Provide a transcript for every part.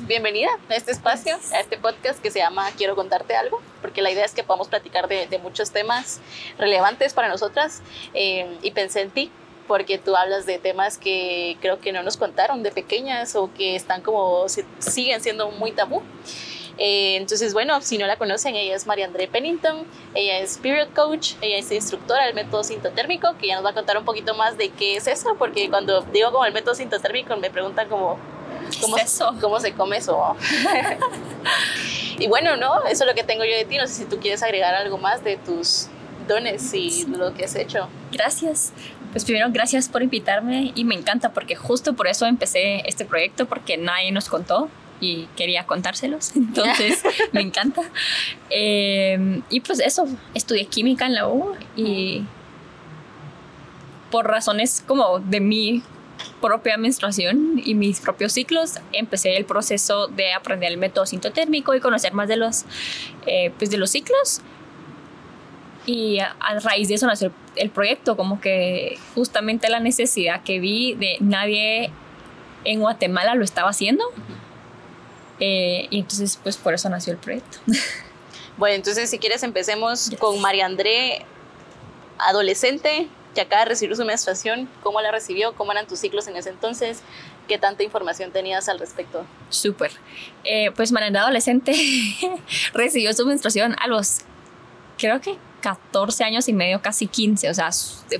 Bienvenida a este espacio, a este podcast que se llama Quiero contarte algo, porque la idea es que podamos platicar de, muchos temas relevantes para nosotras eh, y pensé en ti porque tú hablas de temas que creo que no nos contaron de pequeñas o que están como siguen siendo muy tabú. Eh, entonces, bueno, si no la conocen, ella es María André Pennington, ella es Spirit Coach, ella es instructora del método sintotérmico, que ya nos va a contar un poquito más de qué es eso, porque cuando digo como el método sintotérmico me preguntan como, ¿cómo, eso? ¿cómo se come eso? y bueno, ¿no? Eso es lo que tengo yo de ti, no sé si tú quieres agregar algo más de tus dones y lo que has hecho. Gracias. Pues primero, gracias por invitarme y me encanta porque justo por eso empecé este proyecto, porque nadie nos contó y quería contárselos, entonces me encanta. Eh, y pues eso, estudié química en la U y por razones como de mi propia menstruación y mis propios ciclos, empecé el proceso de aprender el método sintotérmico y conocer más de los, eh, pues de los ciclos. Y a, raíz de eso nació el proyecto, como que justamente la necesidad que vi de nadie en Guatemala lo estaba haciendo. Eh, y entonces, pues por eso nació el proyecto. Bueno, entonces si quieres empecemos con María André, adolescente, que acaba de recibir su menstruación, ¿cómo la recibió? ¿Cómo eran tus ciclos en ese entonces? ¿Qué tanta información tenías al respecto? Súper. Eh, pues María André, adolescente, recibió su menstruación a los, creo que 14 años y medio, casi 15. O sea,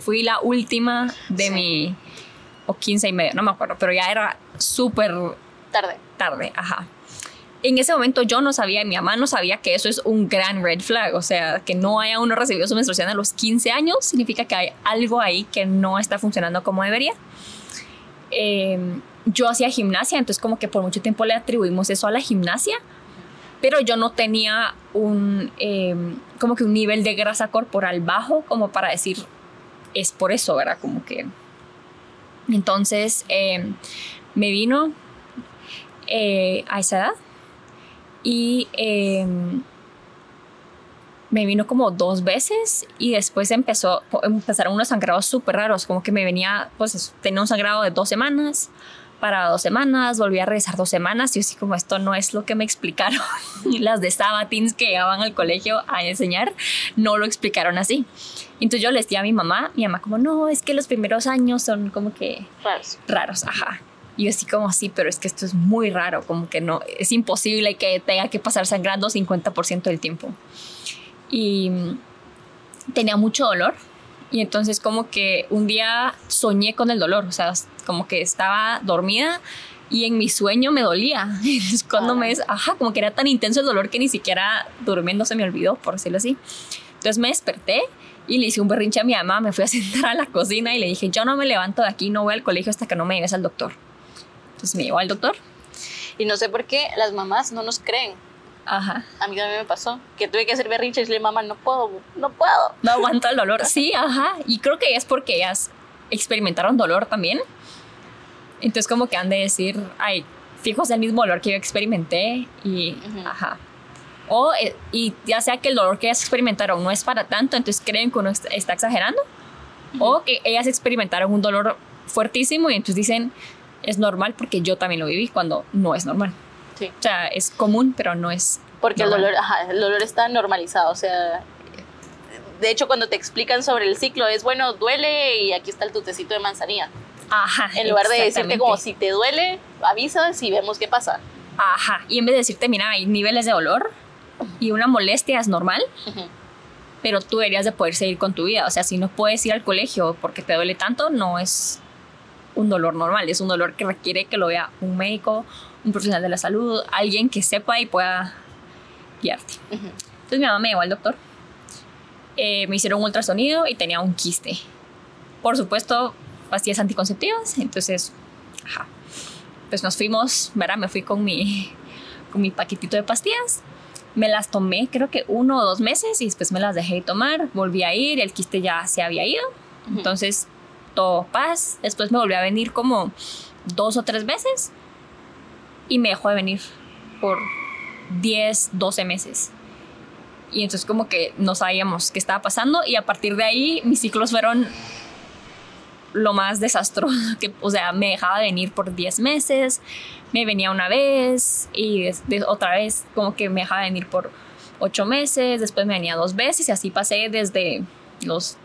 fui la última de mi, o 15 y medio, no me acuerdo, pero ya era súper... Tarde. Tarde, ajá en ese momento yo no sabía, mi mamá no sabía que eso es un gran red flag, o sea, que no haya uno recibido su menstruación a los 15 años, significa que hay algo ahí que no está funcionando como debería. Em, yo hacía gimnasia, entonces como que por mucho tiempo le atribuimos eso a la gimnasia, pero yo no tenía un, em, como que un nivel de grasa corporal bajo como para decir, es por eso, ¿verdad? Como que... Entonces em, me vino eh, a esa edad y em, me vino como dos veces y después empezó, empezaron unos sangrados súper raros, como que me venía, pues tenía un sangrado de dos semanas, para dos semanas, volví a regresar dos semanas y así como esto no es lo que me explicaron las de Sabatins que llegaban al colegio a enseñar, no lo explicaron así. Entonces yo le decía a mi mamá, mi mamá como, no, es que los primeros años son como que raros. Raros, ajá. Y yo así como, sí, pero es que esto es muy raro, como que no, es imposible que tenga que pasar sangrando 50% del tiempo. Y tenía mucho dolor. Y entonces como que un día soñé con el dolor, o sea, como que estaba dormida y en mi sueño me dolía. Entonces cuando me, ajá, como que era tan intenso el dolor que ni siquiera durmiendo se me olvidó, por decirlo así. Entonces me desperté y le hice un berrinche a mi mamá, me fui a sentar a la cocina y le dije, yo no me levanto de aquí, no voy al colegio hasta que no me lleves al doctor. Entonces me llevó al doctor. Y no sé por qué las mamás no nos creen. Ajá. A mí también me pasó que tuve que hacer berrinche y decirle, mamá, no puedo, no puedo. No aguanto el dolor. Sí, ajá. Y creo que es porque ellas experimentaron dolor también. Entonces como que han de decir, ay, fijo, es el mismo dolor que yo experimenté y, ajá. O, eh, y ya sea que el dolor que ellas experimentaron no es para tanto, entonces creen que uno está exagerando. O que ellas experimentaron un dolor fuertísimo y entonces dicen, es normal porque yo también lo viví cuando no es normal. Sí. O sea, es común, pero no es. Porque el dolor, ajá, el dolor está normalizado. O sea, de hecho, cuando te explican sobre el ciclo, es bueno, duele y aquí está el tutecito de manzanilla. Ajá. En lugar de decirte como si te duele, avisas y vemos qué pasa. Ajá. Y en vez de decirte, mira, hay niveles de dolor y una molestia es normal. Pero tú deberías de poder seguir con tu vida. O sea, si no puedes ir al colegio porque te duele tanto, no es un dolor normal, es un dolor que requiere que lo vea un médico, un profesional de la salud, alguien que sepa y pueda guiarte. Entonces mi mamá me llevó al doctor, eh, me hicieron un ultrasonido y tenía un quiste. Por supuesto, pastillas anticonceptivas, entonces, ajá. Pues nos fuimos, ¿verdad? Me fui con mi, con mi paquetito de pastillas. Me las tomé creo que uno o dos meses y después me las dejé de tomar. Volví a ir, el quiste ya se había ido. Entonces todo paz. Después me volvió a venir como dos o tres veces y me dejó de venir por 10, 12 meses. y entonces como que no sabíamos qué estaba pasando y a partir de ahí mis ciclos fueron lo más desastroso, que, o sea, me dejaba de venir por 10 meses, me venía una vez y otra vez como que me dejaba de venir por 8 meses, después me venía dos veces y así pasé desde los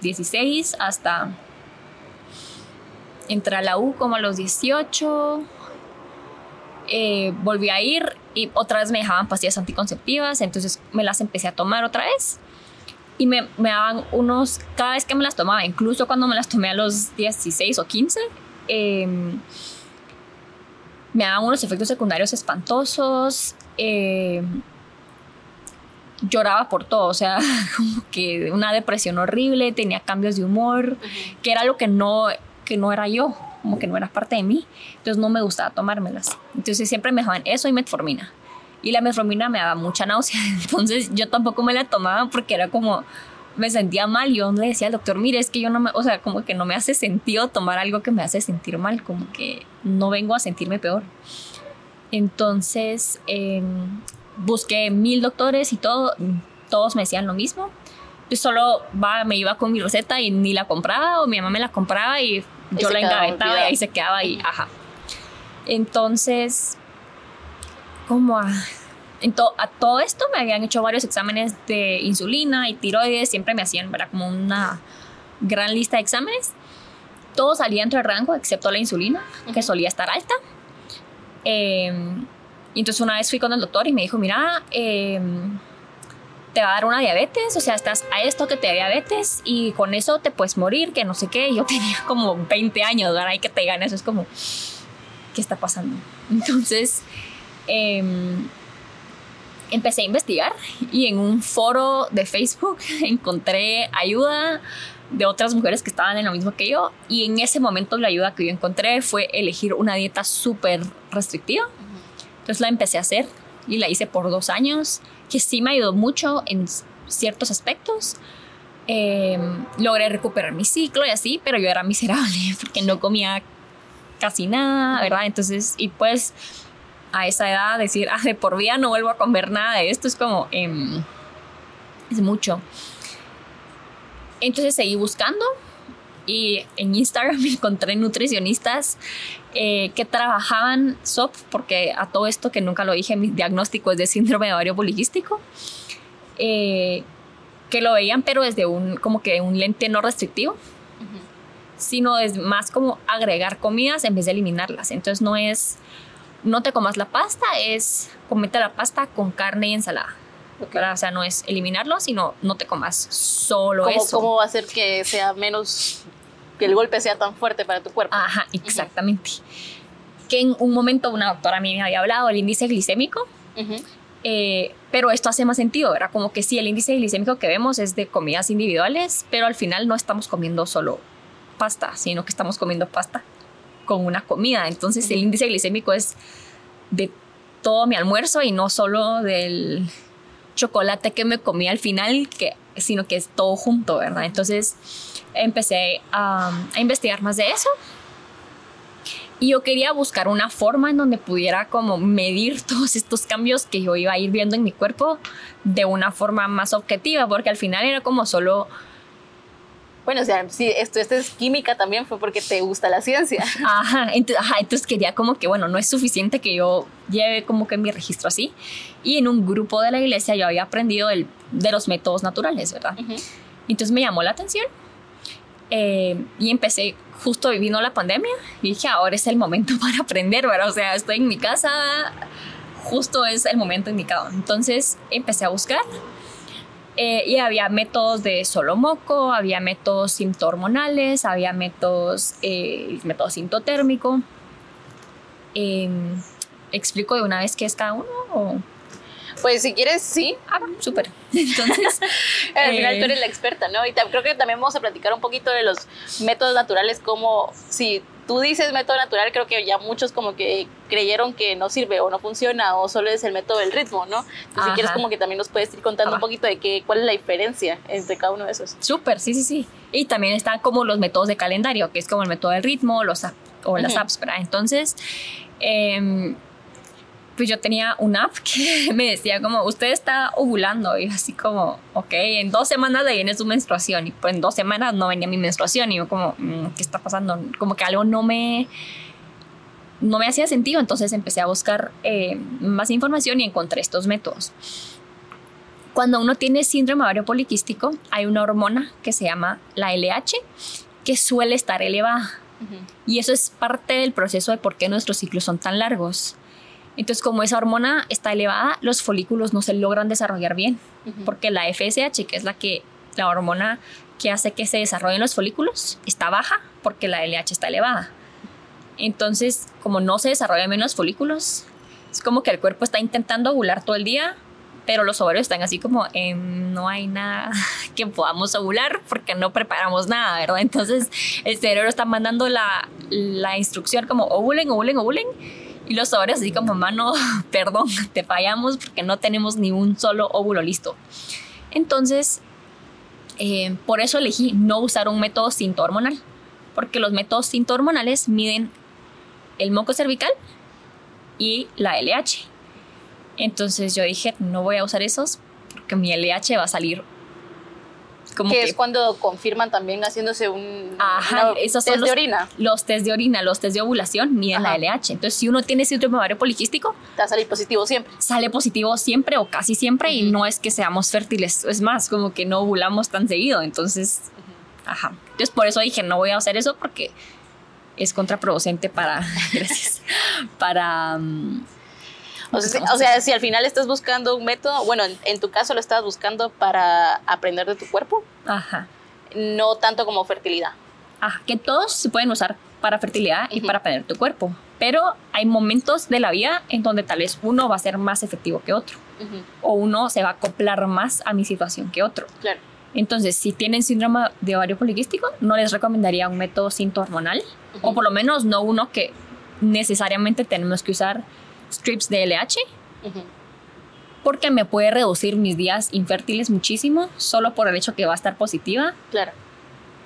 16 hasta entrar a la U como a los 18. Eh, volví a ir y otra vez me dejaban pastillas anticonceptivas, entonces me las empecé a tomar otra vez. Y me, me daban unos, cada vez que me las tomaba, incluso cuando me las tomé a los 16 o 15, em, me daban unos efectos secundarios espantosos. Em, lloraba por todo, o sea, como que una depresión horrible, tenía cambios de humor, que era lo que no, que no era yo, como que no era parte de mí, entonces no me gustaba tomármelas. Entonces siempre me dejaban eso y metformina. Y la metformina me daba mucha náusea, entonces yo tampoco me la tomaba porque era como, me sentía mal. Yo le decía al doctor, mire, es que yo no me, o sea, como que no me hace sentido tomar algo que me hace sentir mal, como que no vengo a sentirme peor. Entonces, eh, busqué mil doctores y todo, todos me decían lo mismo. Yo solo va, me iba con mi receta y ni la compraba o mi mamá me la compraba y yo la engavetaba y ahí se quedaba ahí, ajá. Entonces, como a, a todo esto me habían hecho varios exámenes de insulina y tiroides, siempre me hacían, ¿verdad? Como una gran lista de exámenes. Todo salía dentro del rango, excepto la insulina, que solía estar alta. Eh, y entonces una vez fui con el doctor y me dijo, mira, em, te va a dar una diabetes, o sea, estás a esto que te da diabetes y con eso te puedes morir, que no sé qué. Yo tenía como 20 años, ¿verdad? Y que te digan eso es como, ¿qué está pasando? Entonces, em, empecé a investigar y en un foro de Facebook encontré ayuda de otras mujeres que estaban en lo mismo que yo y en ese momento la ayuda que yo encontré fue elegir una dieta súper restrictiva entonces la empecé a hacer y la hice por dos años, que sí me ayudó mucho en ciertos aspectos. Em, logré recuperar mi ciclo y así, pero yo era miserable porque no comía casi nada, ¿verdad? Entonces, y pues a esa edad decir, ah, de por vida no vuelvo a comer nada de esto es como, em, es mucho. Entonces seguí buscando y en Instagram encontré nutricionistas eh, que trabajaban SOP, porque a todo esto que nunca lo dije, mi diagnóstico es de síndrome de ovario poliquístico, eh, que lo veían pero desde un, como que un lente no restrictivo, sino es más como agregar comidas en vez de eliminarlas. Entonces no es, no te comas la pasta, es comete la pasta con carne y ensalada. O sea, no es eliminarlo, sino no te comas solo eso. ¿Cómo va a hacer que sea menos que el golpe sea tan fuerte para tu cuerpo. Ajá, exactamente. Que en un momento una doctora a mí me había hablado del índice glicémico, eh, pero esto hace más sentido, era como que sí, el índice glicémico que vemos es de comidas individuales, pero al final no estamos comiendo solo pasta, sino que estamos comiendo pasta con una comida. Entonces el índice glicémico es de todo mi almuerzo y no solo del chocolate que me comí al final, que, sino que es todo junto, ¿verdad? Entonces empecé a, investigar más de eso. Y yo quería buscar una forma en donde pudiera como medir todos estos cambios que yo iba a ir viendo en mi cuerpo de una forma más objetiva, porque al final era como solo... Bueno, o sea, si esto, esto es química también fue porque te gusta la ciencia. Ajá entonces, ajá, entonces quería como que, bueno, no es suficiente que yo lleve como que mi registro así. Y en un grupo de la iglesia yo había aprendido el, de los métodos naturales, ¿verdad? Entonces me llamó la atención eh, y empecé, justo viviendo la pandemia, y dije, ahora es el momento para aprender, ¿verdad? O sea, estoy en mi casa, justo es el momento indicado. Entonces empecé a buscar. Eh, y había métodos de solo moco, había métodos sintohormonales, había métodos, eh, método sintotérmico. Em, ¿Explico de una vez qué es cada uno? O? Pues si quieres, sí. Ah, súper. Entonces. Al final tú eres la experta, ¿no? Y creo que también vamos a platicar un poquito de los métodos naturales, como si tú dices método natural, creo que ya muchos como que creyeron que no sirve o no funciona o solo es el método del ritmo, ¿no? Entonces, si quieres como que también nos puedes ir contando un poquito de qué, cuál es la diferencia entre cada uno de esos. Súper, sí, sí, sí. Y también están como los métodos de calendario, que es como el método del ritmo los o las apps, ¿verdad? Entonces, eh, pues yo tenía una app que me decía como, usted está ovulando y así como, ok, en dos semanas de viene su menstruación y pues en dos semanas no venía mi menstruación y yo como, mm, ¿qué está pasando? Como que algo no me, no me hacía sentido, entonces empecé a buscar eh, más información y encontré estos métodos. Cuando uno tiene síndrome ovario poliquístico, hay una hormona que se llama la LH que suele estar elevada. Y eso es parte del proceso de por qué nuestros ciclos son tan largos. Entonces, como esa hormona está elevada, los folículos no se logran desarrollar bien, porque la FSH, que es la que la hormona que hace que se desarrollen los folículos, está baja porque la LH está elevada. Entonces, como no se desarrollan bien los folículos, es como que el cuerpo está intentando ovular todo el día, pero los ovarios están así como no hay nada que podamos ovular porque no preparamos nada, ¿verdad? Entonces el cerebro está mandando la, la instrucción como ovulen, ovulen, ovulen y los ovarios así como, mano, perdón, te fallamos porque no tenemos ni un solo óvulo listo. Entonces, eh, por eso elegí no usar un método hormonal porque los métodos hormonales miden el moco cervical y la LH. Entonces yo dije, no voy a usar esos porque mi LH va a salir como que, es cuando confirman también haciéndose un Ajá, esos test los, de orina. Los test de orina, los test de ovulación miden la LH. Entonces, si uno tiene síndrome ovario poliquístico, te va a salir positivo siempre. Sale positivo siempre o casi siempre y no es que seamos fértiles, es más, como que no ovulamos tan seguido. Entonces, ajá. Entonces, por eso dije, no voy a hacer eso porque es contraproducente para, gracias, para... Mm, o sea, si, al final estás buscando un método, bueno, en, tu caso lo estás buscando para aprender de tu cuerpo. Ajá. No tanto como fertilidad. Ajá, que todos se pueden usar para fertilidad y para aprender tu cuerpo. Pero hay momentos de la vida en donde tal vez uno va a ser más efectivo que otro. O uno se va a acoplar más a mi situación que otro. Claro. Entonces, si tienen síndrome de ovario poliquístico, no les recomendaría un método hormonal o por lo menos no uno que necesariamente tenemos que usar strips de LH, porque me puede reducir mis días infértiles muchísimo solo por el hecho que va a estar positiva. Claro.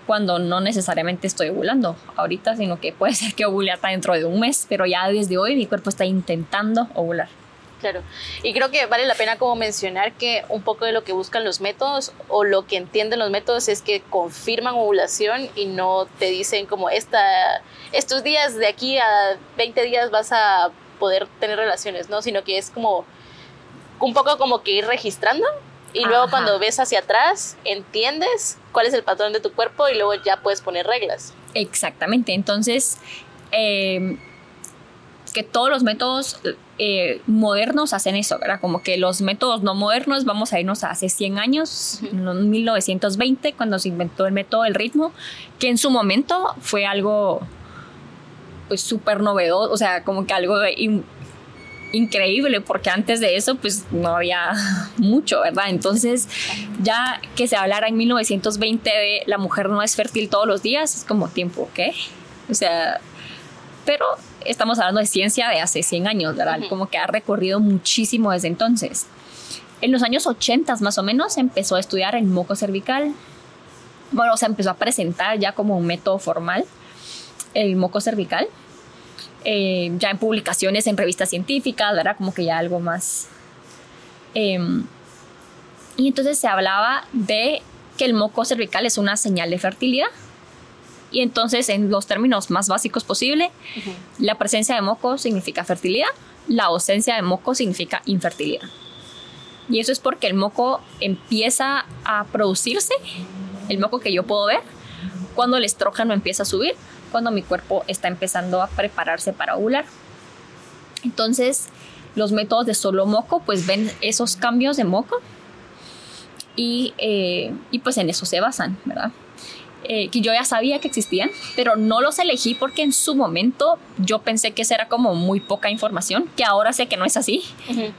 Cuando no necesariamente estoy ovulando ahorita, sino que puede ser que ovule hasta dentro de un mes, pero ya desde hoy mi cuerpo está intentando ovular. Claro, y creo que vale la pena como mencionar que un poco de lo que buscan los métodos o lo que entienden los métodos es que confirman ovulación y no te dicen como esta, estos días de aquí a 20 días vas a poder tener relaciones, ¿no? Sino que es como un poco como que ir registrando y luego cuando ves hacia atrás entiendes cuál es el patrón de tu cuerpo y luego ya puedes poner reglas. Exactamente, entonces eh, que todos los métodos eh, modernos hacen eso, ¿verdad? Como que los métodos no modernos, vamos a irnos a hace 100 años, en 1920, cuando se inventó el método del ritmo, que en su momento fue algo pues súper novedoso, o sea, como que algo increíble, porque antes de eso pues no había mucho, ¿verdad? Entonces ya que se hablara en 1920 de la mujer no es fértil todos los días, es como tiempo, ¿ok? O sea, pero estamos hablando de ciencia de hace 100 años, ¿verdad? Como que ha recorrido muchísimo desde entonces. En los años 80 más o menos empezó a estudiar el moco cervical. Bueno, o sea, empezó a presentar ya como un método formal el moco cervical. Eh, ya en publicaciones en revistas científicas, ¿verdad? Como que ya algo más... Em, y entonces se hablaba de que el moco cervical es una señal de fertilidad y entonces, en los términos más básicos posible, la presencia de moco significa fertilidad, la ausencia de moco significa infertilidad. Y eso es porque el moco empieza a producirse, el moco que yo puedo ver, cuando el estrógeno empieza a subir, cuando mi cuerpo está empezando a prepararse para ovular. Entonces, los métodos de solo moco, pues ven esos cambios de moco y, eh, y pues en eso se basan, ¿verdad? Eh, que yo ya sabía que existían, pero no los elegí porque en su momento yo pensé que esa era como muy poca información, que ahora sé que no es así,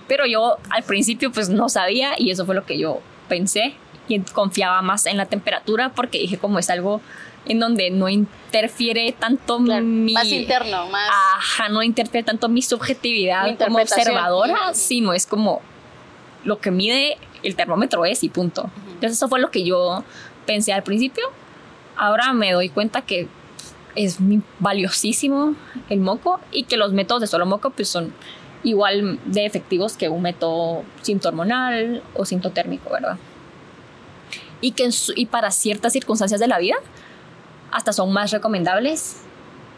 pero yo al principio pues no sabía y eso fue lo que yo pensé y confiaba más en la temperatura porque dije como es algo en donde no interfiere tanto mi... Más interno, más... Ajá, no interfiere tanto mi subjetividad como observadora, sino es como lo que mide el termómetro es y punto. Entonces eso fue lo que yo pensé al principio ahora me doy cuenta que es valiosísimo el moco y que los métodos de solo moco pues son igual de efectivos que un método sintohormonal o sintotérmico, ¿verdad? Y, que y para ciertas circunstancias de la vida hasta son más recomendables.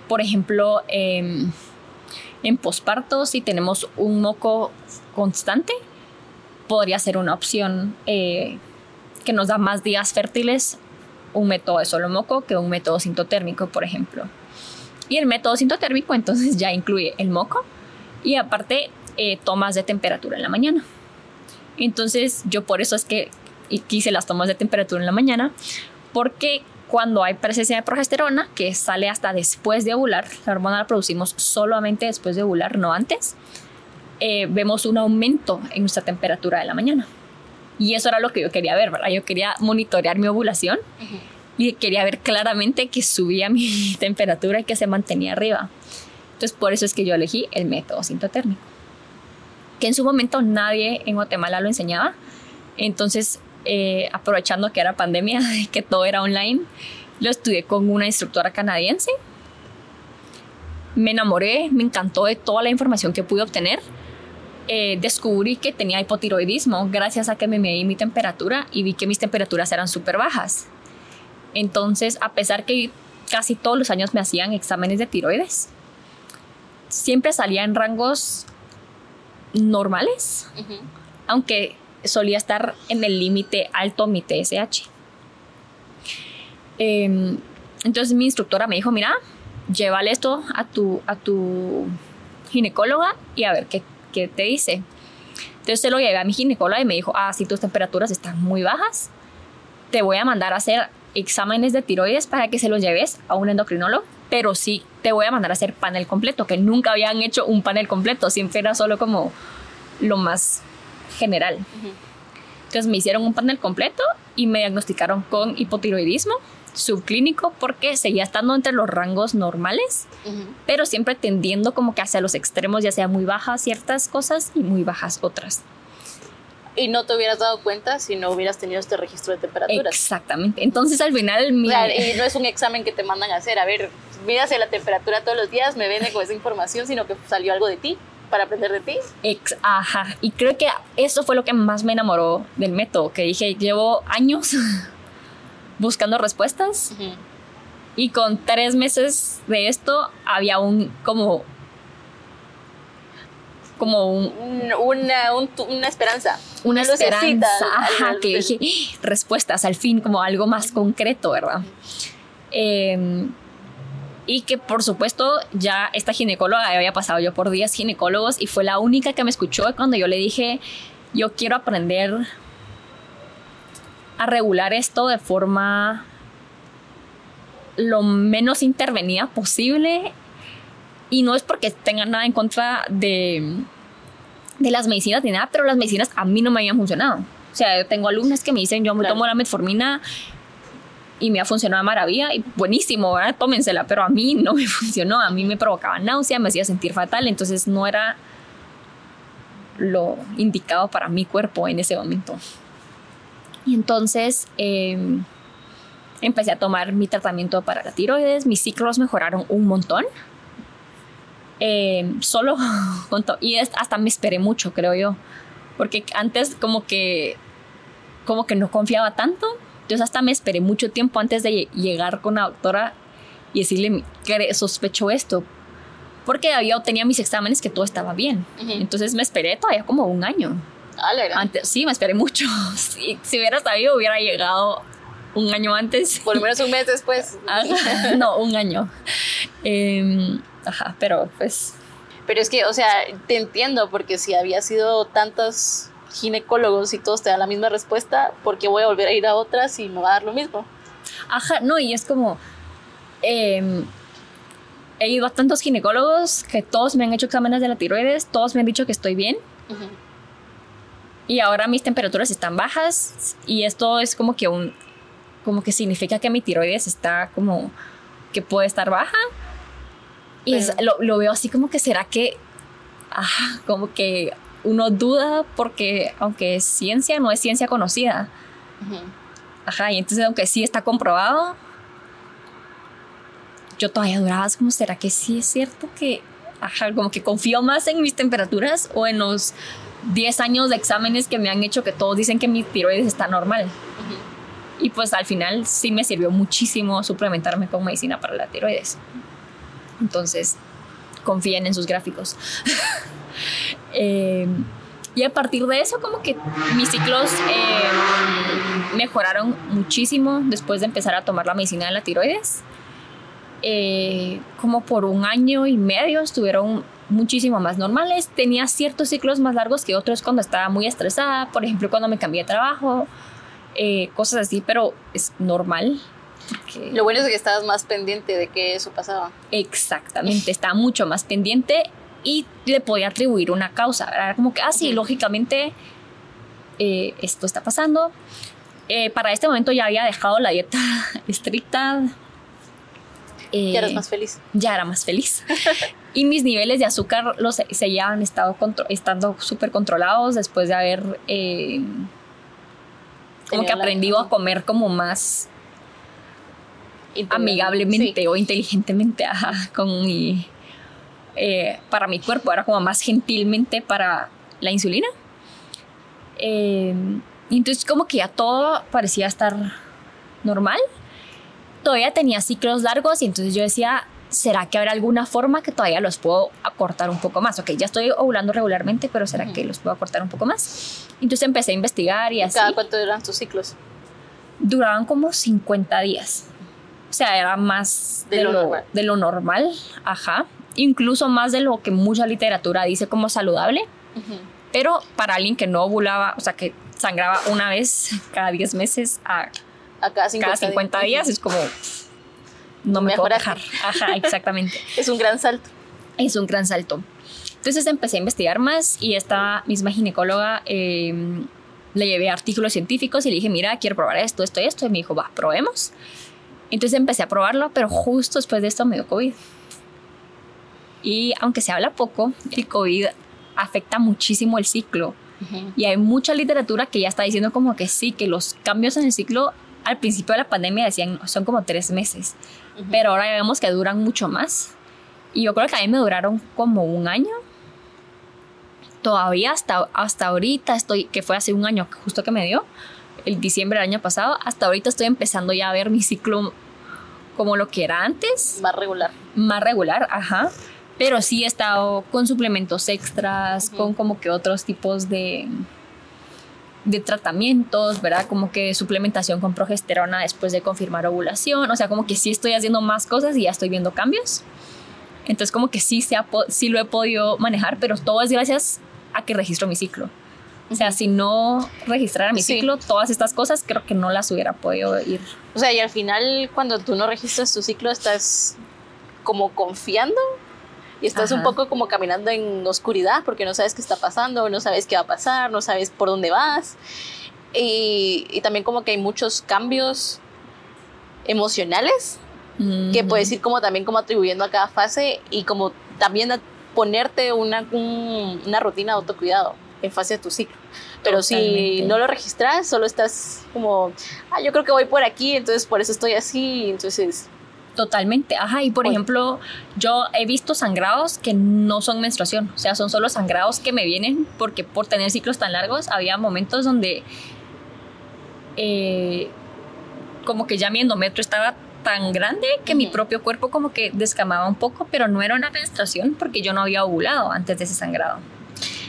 Por ejemplo, em, en posparto, si tenemos un moco constante, podría ser una opción eh, que nos da más días fértiles un método de solo moco que un método sintotérmico, por ejemplo. Y el método sintotérmico entonces ya incluye el moco y aparte eh, tomas de temperatura en la mañana. Entonces yo por eso es que quise las tomas de temperatura en la mañana, porque cuando hay presencia de progesterona, que sale hasta después de ovular, la hormona la producimos solamente después de ovular, no antes, eh, vemos un aumento en nuestra temperatura de la mañana. Y eso era lo que yo quería ver, ¿verdad? Yo quería monitorear mi ovulación y quería ver claramente que subía mi temperatura y que se mantenía arriba. Entonces, por eso es que yo elegí el método sintotérmico, que en su momento nadie en Guatemala lo enseñaba. Entonces, eh, aprovechando que era pandemia que todo era online, lo estudié con una instructora canadiense. Me enamoré, me encantó de toda la información que pude obtener eh, descubrí que tenía hipotiroidismo gracias a que me medí mi temperatura y vi que mis temperaturas eran súper bajas. Entonces, a pesar que casi todos los años me hacían exámenes de tiroides, siempre salía en rangos normales, aunque solía estar en el límite alto mi TSH. Em, entonces mi instructora me dijo, mira, llévale esto a tu, a tu ginecóloga y a ver qué, ¿qué te dice? Entonces se lo llevé a mi ginecóloga y me dijo, ah, si tus temperaturas están muy bajas, te voy a mandar a hacer exámenes de tiroides para que se los lleves a un endocrinólogo, pero sí te voy a mandar a hacer panel completo, que nunca habían hecho un panel completo, siempre era solo como lo más general. Entonces me hicieron un panel completo y me diagnosticaron con hipotiroidismo subclínico porque seguía estando entre los rangos normales, pero siempre tendiendo como que hacia los extremos, ya sea muy bajas ciertas cosas y muy bajas otras. Y no te hubieras dado cuenta si no hubieras tenido este registro de temperaturas. Exactamente. Entonces al final... Mi... y no es un examen que te mandan a hacer, a ver, mírase la temperatura todos los días, me viene con esa información, sino que salió algo de ti para aprender de ti. Ex, ajá. Y creo que eso fue lo que más me enamoró del método, que dije, llevo años buscando respuestas. Y con tres meses de esto había un como como un, una, una, esperanza. Una, esperanza, ajá, que dije, respuestas al fin, como algo más concreto, ¿verdad? Y que por supuesto ya esta ginecóloga había pasado yo por 10 ginecólogos y fue la única que me escuchó cuando yo le dije, yo quiero aprender a regular esto de forma lo menos intervenida posible. Y no es porque tengan nada en contra de, de las medicinas ni nada, pero las medicinas a mí no me habían funcionado. O sea, yo tengo alumnas que me dicen, yo me tomo la metformina y me ha funcionado maravilla y buenísimo, ¿verdad? tómensela, pero a mí no me funcionó, a mí me provocaba náusea, me hacía sentir fatal, entonces no era lo indicado para mi cuerpo en ese momento. Y entonces em, empecé a tomar mi tratamiento para la tiroides, mis ciclos mejoraron un montón. Em, solo y hasta me esperé mucho, creo yo, porque antes como que como que no confiaba tanto, entonces hasta me esperé mucho tiempo antes de llegar con la doctora y decirle que sospecho esto, porque había tenía mis exámenes que todo estaba bien, entonces me esperé todavía como un año. Antes, sí, me esperé mucho. Si, si, hubiera sabido, hubiera llegado un año antes. Por lo menos un mes después. no, un año. Em, ajá, pero pues... Pero es que, o sea, te entiendo, porque si había sido tantos ginecólogos y todos te dan la misma respuesta, ¿por qué voy a volver a ir a otras y me va a dar lo mismo? Ajá, no, y es como... Em, he ido a tantos ginecólogos que todos me han hecho exámenes de la tiroides, todos me han dicho que estoy bien. Y ahora mis temperaturas están bajas y esto es como que un como que significa que mi tiroides está como que puede estar baja. Y lo, veo así como que será que ah, como que uno duda porque aunque es ciencia no es ciencia conocida ajá y entonces aunque sí está comprobado yo todavía duraba como será que sí es cierto que ajá, como que confío más en mis temperaturas o en los 10 años de exámenes que me han hecho que todos dicen que mi tiroides está normal. Y pues al final sí me sirvió muchísimo suplementarme con medicina para la tiroides. Entonces, confíen en sus gráficos. Eh, y a partir de eso, como que mis ciclos eh, mejoraron muchísimo después de empezar a tomar la medicina de la tiroides. Eh, como por un año y medio estuvieron muchísimo más normales. Tenía ciertos ciclos más largos que otros cuando estaba muy estresada, por ejemplo, cuando me cambié de trabajo, eh, cosas así, pero es normal. Lo bueno es que estabas más pendiente de que eso pasaba. Exactamente, estaba mucho más pendiente y le podía atribuir una causa. Era como que, ah, sí, lógicamente eh, esto está pasando. Eh, para este momento ya había dejado la dieta estricta. ya eras más feliz. Ya era más feliz. y mis niveles de azúcar los seguían estado estando súper controlados después de haber como que aprendido a comer como más amigablemente o inteligentemente con mi, eh, para mi cuerpo, era como más gentilmente para la insulina. Eh, entonces como que ya todo parecía estar normal. Todavía tenía ciclos largos y entonces yo decía, ¿será que habrá alguna forma que todavía los puedo acortar un poco más? Ok, ya estoy ovulando regularmente, pero ¿será que los puedo acortar un poco más? Entonces empecé a investigar y así. ¿Cada cuánto duran tus ciclos? Duraban como 50 días. O sea, era más de, lo, normal. de lo normal, ajá. Incluso más de lo que mucha literatura dice como saludable. Pero para alguien que no ovulaba, o sea, que sangraba una vez cada 10 meses a, cada 50, días, es como no me puedo dejar. Ajá, exactamente. es un gran salto. Es un gran salto. Entonces empecé a investigar más y esta misma ginecóloga em, le llevé artículos científicos y le dije, mira, quiero probar esto, esto y esto. Y me dijo, va, probemos. Entonces empecé a probarlo, pero justo después de esto me dio COVID. Y aunque se habla poco, el COVID afecta muchísimo el ciclo. Y hay mucha literatura que ya está diciendo como que sí, que los cambios en el ciclo al principio de la pandemia decían son como tres meses pero ahora vemos que duran mucho más. Y yo creo que a mí me duraron como un año. Todavía hasta, hasta ahorita estoy, que fue hace un año justo que me dio, el diciembre del año pasado, hasta ahorita estoy empezando ya a ver mi ciclo como lo que era antes. Más regular. Más regular, ajá. Pero sí he estado con suplementos extras, con como que otros tipos de, de tratamientos, ¿verdad? Como que suplementación con progesterona después de confirmar ovulación, o sea, como que sí estoy haciendo más cosas y ya estoy viendo cambios. Entonces como que sí, se sí lo he podido manejar, pero todo es gracias a que registro mi ciclo. O sea, si no registrara mi ciclo, todas estas cosas creo que no las hubiera podido ir. O sea, y al final cuando tú no registras tu ciclo estás como confiando y estás un poco como caminando en oscuridad porque no sabes qué está pasando, no sabes qué va a pasar, no sabes por dónde vas. Y, también como que hay muchos cambios emocionales que puedes ir como también como atribuyendo a cada fase y como también a ponerte una, una rutina de autocuidado en fase de tu ciclo. Pero si no lo registras, solo estás como, ah, yo creo que voy por aquí, entonces por eso estoy así, entonces Totalmente, ajá, y por ejemplo, yo he visto sangrados que no son menstruación, o sea, son solo sangrados que me vienen porque por tener ciclos tan largos había momentos donde eh, como que ya mi endometrio estaba tan grande que mi propio cuerpo como que descamaba un poco, pero no era una menstruación porque yo no había ovulado antes de ese sangrado.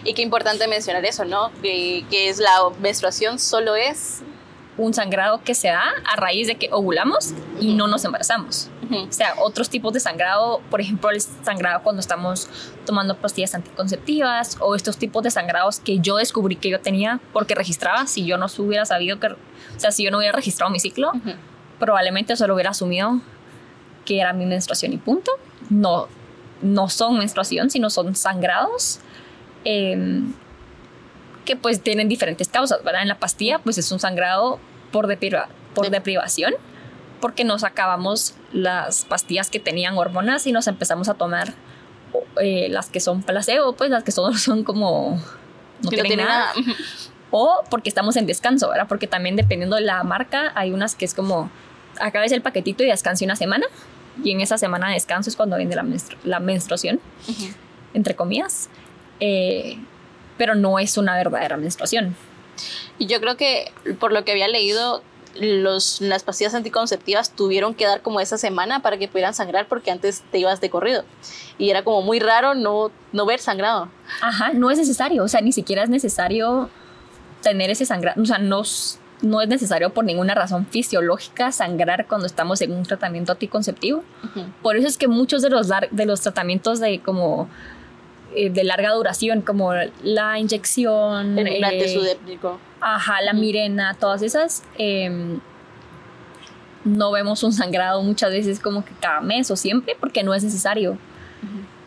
Y qué importante mencionar eso, ¿no? Que, que es la menstruación solo es un sangrado que se da a raíz de que ovulamos y no nos embarazamos. O sea, otros tipos de sangrado, por ejemplo, el sangrado cuando estamos tomando pastillas anticonceptivas o estos tipos de sangrados que yo descubrí que yo tenía porque registraba, si yo no hubiera sabido que, o sea, si yo no hubiera registrado mi ciclo, probablemente solo hubiera asumido que era mi menstruación y punto. No, no son menstruación, sino son sangrados. Em, que pues tienen diferentes causas, ¿verdad? En la pastilla pues es un sangrado por, por deprivación, porque nos acabamos las pastillas que tenían hormonas y nos empezamos a tomar eh, las que son placebo, pues las que son, son como... No tienen, nada. O porque estamos en descanso, ¿verdad? Porque también dependiendo de la marca hay unas que es como acabes el paquetito y descanse una semana. y en esa semana de descanso es cuando viene la, la menstruación, entre comillas, eh, pero no es una verdadera menstruación. Y yo creo que por lo que había leído, los, las pastillas anticonceptivas tuvieron que dar como esa semana para que pudieran sangrar porque antes te ibas de corrido. Y era como muy raro no, no ver sangrado. Ajá, no es necesario, o sea, ni siquiera es necesario tener ese sangrado, o sea, no, no es necesario por ninguna razón fisiológica sangrar cuando estamos en un tratamiento anticonceptivo. Por eso es que muchos de los, de los tratamientos de como eh, de larga duración, como la inyección, el eh, ajá, la mirena, todas esas, em, no vemos un sangrado muchas veces como que cada mes o siempre porque no es necesario.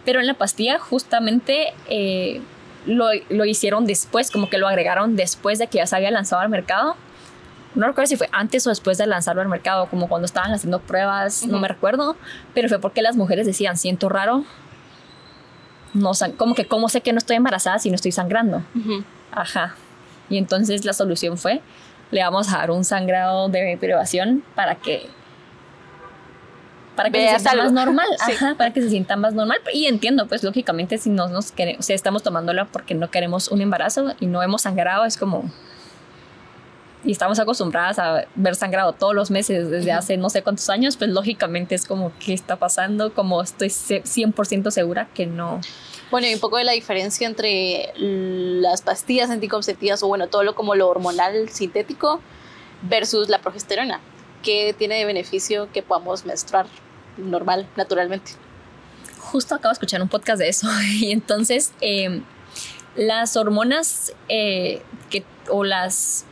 Pero en la pastilla justamente eh, lo, lo, hicieron después, como que lo agregaron después de que ya se había lanzado al mercado. No recuerdo si fue antes o después de lanzarlo al mercado, como cuando estaban haciendo pruebas, no me recuerdo, pero fue porque las mujeres decían, siento raro, no como que cómo sé que no estoy embarazada si no estoy sangrando. Ajá. Y entonces la solución fue, le vamos a dar un sangrado de privación para que para que se sienta más normal, Ajá, para que se sienta más normal. Y entiendo, pues lógicamente si no nos queremos, si estamos tomándola porque no queremos un embarazo y no hemos sangrado, es como y estamos acostumbradas a ver sangrado todos los meses desde hace no sé cuántos años, pues lógicamente es como, ¿qué está pasando? Como estoy 100% segura que no. Bueno, y un poco de la diferencia entre las pastillas anticonceptivas o bueno, todo lo como lo hormonal sintético versus la progesterona. ¿Qué tiene de beneficio que podamos menstruar normal, naturalmente? Justo acabo de escuchar un podcast de eso y entonces em, las hormonas eh, que, o las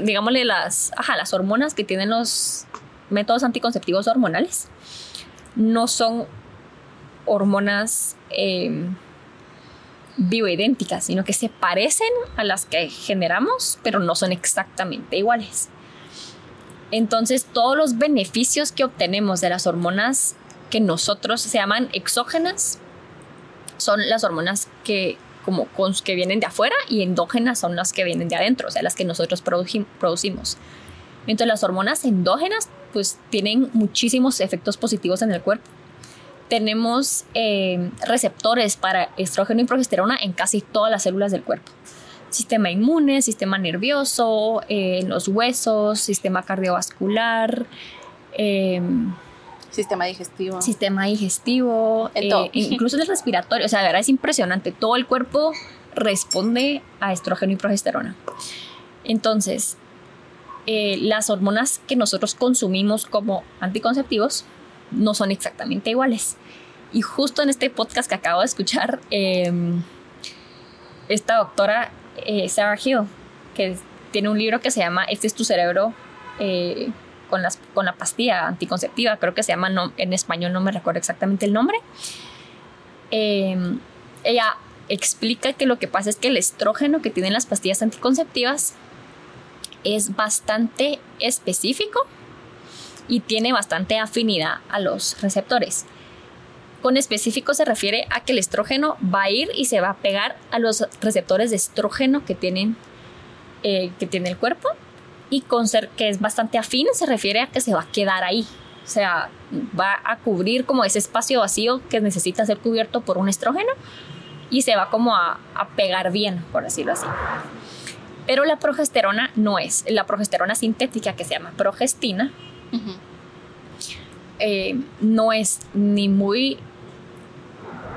digámosle, las, ajá, las hormonas que tienen los métodos anticonceptivos hormonales no son hormonas eh, bioidénticas, sino que se parecen a las que generamos, pero no son exactamente iguales. Entonces, todos los beneficios que obtenemos de las hormonas que nosotros se llaman exógenas son las hormonas que como que vienen de afuera y endógenas son las que vienen de adentro, o sea, las que nosotros producimos. Entonces las hormonas endógenas pues tienen muchísimos efectos positivos en el cuerpo. Tenemos eh, receptores para estrógeno y progesterona en casi todas las células del cuerpo. Sistema inmune, sistema nervioso, eh, los huesos, sistema cardiovascular, eh, Sistema digestivo. Sistema digestivo, eh, incluso el respiratorio. O sea, de verdad es impresionante. Todo el cuerpo responde a estrógeno y progesterona. Entonces, eh, las hormonas que nosotros consumimos como anticonceptivos no son exactamente iguales. Y justo en este podcast que acabo de escuchar, em, esta doctora eh, Sarah Hill, que tiene un libro que se llama Este es tu cerebro, con, la pastilla anticonceptiva, creo que se llama, en español no me recuerdo exactamente el nombre. Em, ella explica que lo que pasa es que el estrógeno que tienen las pastillas anticonceptivas es bastante específico y tiene bastante afinidad a los receptores. Con específico se refiere a que el estrógeno va a ir y se va a pegar a los receptores de estrógeno que, tienen, eh, que tiene el cuerpo y con ser que es bastante afín se refiere a que se va a quedar ahí. O sea, va a cubrir como ese espacio vacío que necesita ser cubierto por un estrógeno y se va como a, pegar bien, por decirlo así. Pero la progesterona no es. La progesterona sintética que se llama progestina eh, no es ni muy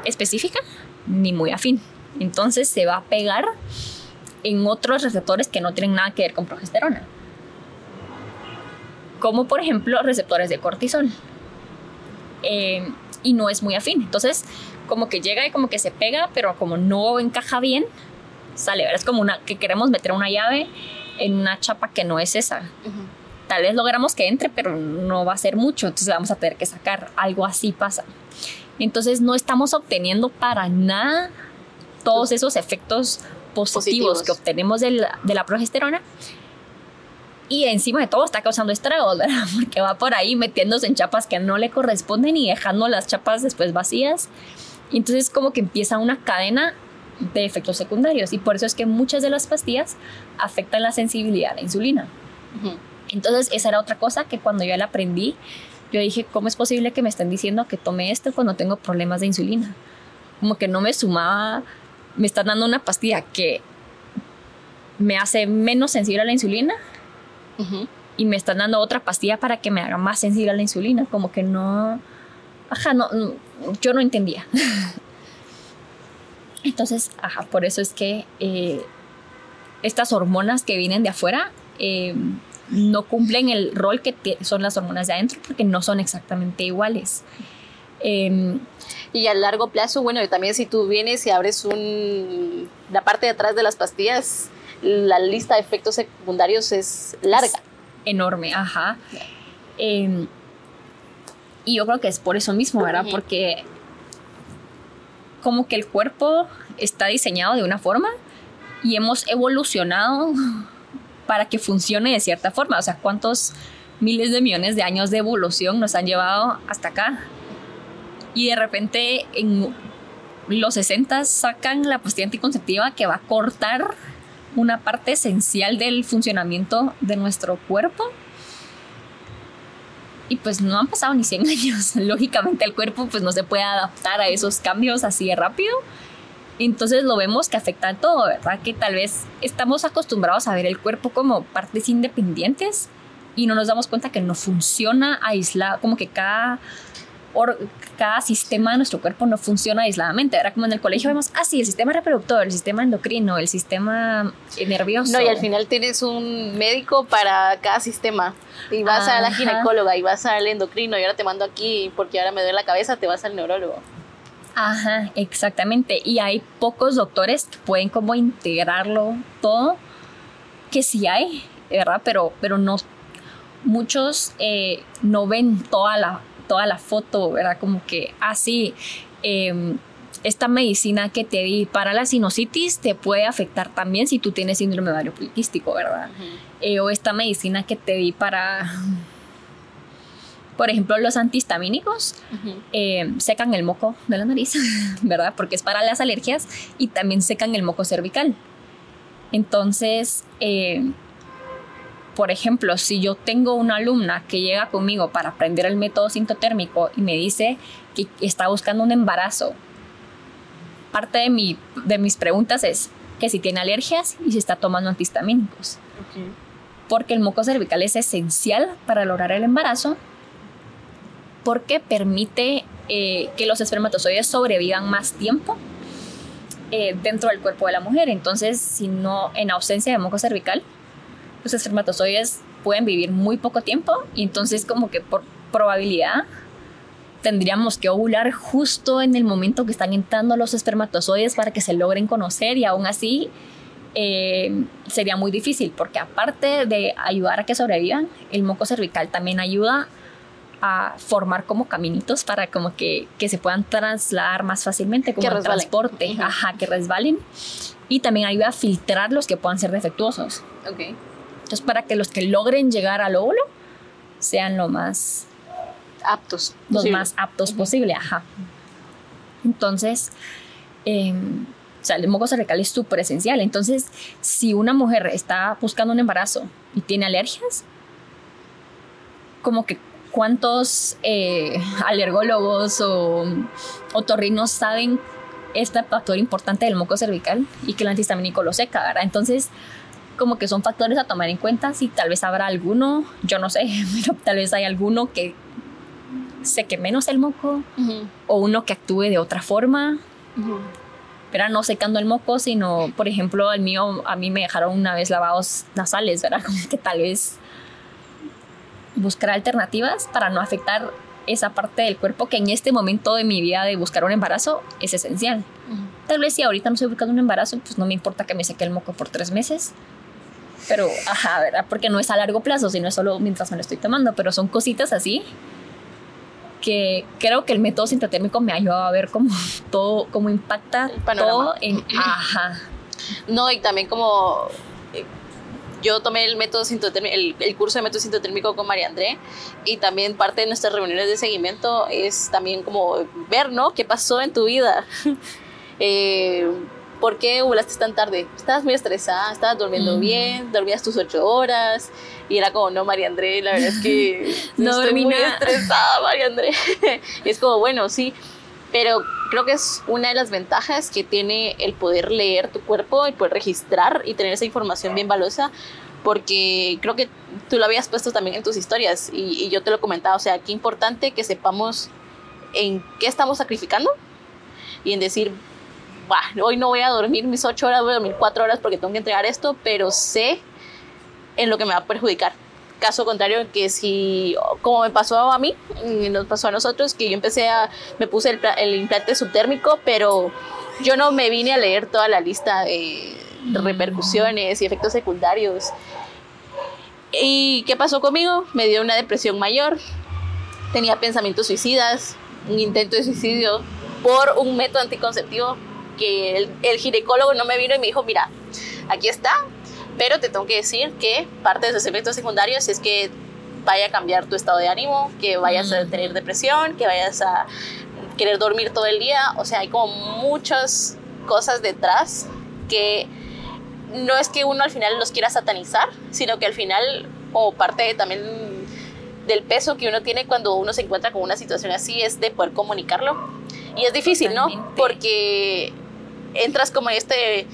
específica ni muy afín. Entonces se va a pegar en otros receptores que no tienen nada que ver con progesterona como por ejemplo receptores de cortisol. Eh, y no es muy afín. Entonces, como que llega y como que se pega, pero como no encaja bien, sale. Es como una, que queremos meter una llave en una chapa que no es esa. Tal vez logramos que entre, pero no va a ser mucho, entonces vamos a tener que sacar. Algo así pasa. Entonces no estamos obteniendo para nada todos esos efectos positivos, que obtenemos de la progesterona y encima de todo está causando estragos, ¿verdad? Porque va por ahí metiéndose en chapas que no le corresponden y dejando las chapas después vacías. Y entonces como que empieza una cadena de efectos secundarios y por eso es que muchas de las pastillas afectan la sensibilidad a la insulina. Entonces esa era otra cosa que cuando yo la aprendí yo dije, ¿cómo es posible que me estén diciendo que tome esto cuando tengo problemas de insulina? Como que no me sumaba, me están dando una pastilla que me hace menos sensible a la insulina y me están dando otra pastilla para que me haga más sensible a la insulina. Como que no, ajá, no, yo no entendía. Entonces, ajá, por eso es que eh, estas hormonas que vienen de afuera eh, no cumplen el rol que son las hormonas de adentro porque no son exactamente iguales. Em, y a largo plazo, bueno, también si tú vienes y abres un, la parte de atrás de las pastillas, la lista de efectos secundarios es larga. enorme, ajá. Em, y yo creo que es por eso mismo, ¿verdad? Porque como que el cuerpo está diseñado de una forma y hemos evolucionado para que funcione de cierta forma. O sea, ¿cuántos miles de millones de años de evolución nos han llevado hasta acá? Y de repente en los 60 sacan la pastilla anticonceptiva que va a cortar una parte esencial del funcionamiento de nuestro cuerpo. Y pues no han pasado ni 100 años. Lógicamente el cuerpo pues no se puede adaptar a esos cambios así de rápido. Entonces lo vemos que afecta a todo, ¿verdad? Que tal vez estamos acostumbrados a ver el cuerpo como partes independientes y no nos damos cuenta que no funciona aislado, como que cada cada sistema de nuestro cuerpo no funciona aisladamente. Era como en el colegio vemos, ah, sí, el sistema reproductor, el sistema endocrino, el sistema nervioso. No, y al final tienes un médico para cada sistema. Y vas a la ginecóloga y vas al endocrino y ahora te mando aquí porque ahora me duele la cabeza, te vas al neurólogo. Ajá, exactamente. Y hay pocos doctores que pueden como integrarlo todo, que sí hay, ¿verdad? Pero, pero no, muchos eh, no ven toda la, toda la foto, ¿verdad? Como que así, ah, em, esta medicina que te di para la sinusitis te puede afectar también si tú tienes síndrome ovario poliquístico, ¿verdad? Eh, o esta medicina que te di para, por ejemplo, los antihistamínicos em, secan el moco de la nariz, ¿verdad? Porque es para las alergias y también secan el moco cervical. Entonces, em, por ejemplo, si yo tengo una alumna que llega conmigo para aprender el método sintotérmico y me dice que está buscando un embarazo, parte de, mi, de mis preguntas es que si tiene alergias y si está tomando antihistamínicos. Porque el moco cervical es esencial para lograr el embarazo porque permite eh, que los espermatozoides sobrevivan más tiempo eh, dentro del cuerpo de la mujer. Entonces, si no, en ausencia de moco cervical, los espermatozoides pueden vivir muy poco tiempo y entonces como que por probabilidad tendríamos que ovular justo en el momento que están entrando los espermatozoides para que se logren conocer y aún así eh, sería muy difícil porque aparte de ayudar a que sobrevivan, el moco cervical también ayuda a formar como caminitos para como que, que se puedan trasladar más fácilmente como el transporte, ajá, que resbalen y también ayuda a filtrar los que puedan ser defectuosos. Okay. Entonces, para que los que logren llegar al óvulo sean lo más aptos. Los más aptos posible, ajá. Entonces, em, o sea, el moco cervical es súper esencial. Entonces, si una mujer está buscando un embarazo y tiene alergias, como que cuántos eh, alergólogos o otorrinos saben este factor importante del moco cervical y que el antihistamínico lo seca, ¿verdad? Entonces, como que son factores a tomar en cuenta. Si tal vez habrá alguno, yo no sé, pero tal vez hay alguno que seque menos el moco o uno que actúe de otra forma. Pero no secando el moco, sino, por ejemplo, el mío, a mí me dejaron una vez lavados nasales, ¿verdad? Como que tal vez buscar alternativas para no afectar esa parte del cuerpo que en este momento de mi vida de buscar un embarazo es esencial. Tal vez si ahorita no estoy buscando un embarazo, pues no me importa que me seque el moco por tres meses, pero, ajá, ¿verdad? Porque no es a largo plazo, sino es solo mientras me lo estoy tomando, pero son cositas así que creo que el método sintotérmico me ayuda a ver cómo todo, cómo impacta todo en, ajá. No, y también como eh, yo tomé el método sintotérmico, el, curso de método sintotérmico con María André y también parte de nuestras reuniones de seguimiento es también como ver, ¿no? ¿Qué pasó en tu vida? eh, ¿por qué volaste tan tarde? Estabas muy estresada, estabas durmiendo Mm. bien, dormías tus ocho horas. Y era como, no, María André, la verdad es que No estoy dormí muy nada. estresada, María André. y es como, bueno, sí, pero creo que es una de las ventajas que tiene el poder leer tu cuerpo, el poder registrar y tener esa información bien valiosa, porque creo que tú lo habías puesto también en tus historias y, y yo te lo comentaba, o sea, qué importante que sepamos en qué estamos sacrificando y en decir, "Bah, hoy no voy a dormir mis ocho horas, voy a dormir cuatro horas porque tengo que entregar esto, pero sé en lo que me va a perjudicar. Caso contrario, que si, como me pasó a mí, nos pasó a nosotros, que yo empecé a, me puse el, el implante subtérmico, pero yo no me vine a leer toda la lista de repercusiones y efectos secundarios. ¿Y qué pasó conmigo? Me dio una depresión mayor, tenía pensamientos suicidas, un intento de suicidio por un método anticonceptivo que el, el ginecólogo no me vino y me dijo, mira, aquí está, pero te tengo que decir que parte de esos efectos secundarios es que vaya a cambiar tu estado de ánimo, que vayas a Mm. tener depresión, que vayas a querer dormir todo el día, o sea, hay como muchas cosas detrás que no es que uno al final los quiera satanizar, sino que al final, como parte de también del peso que uno tiene cuando uno se encuentra con una situación así, es de poder comunicarlo. Y es difícil, ¿no? Totalmente. Porque entras como este...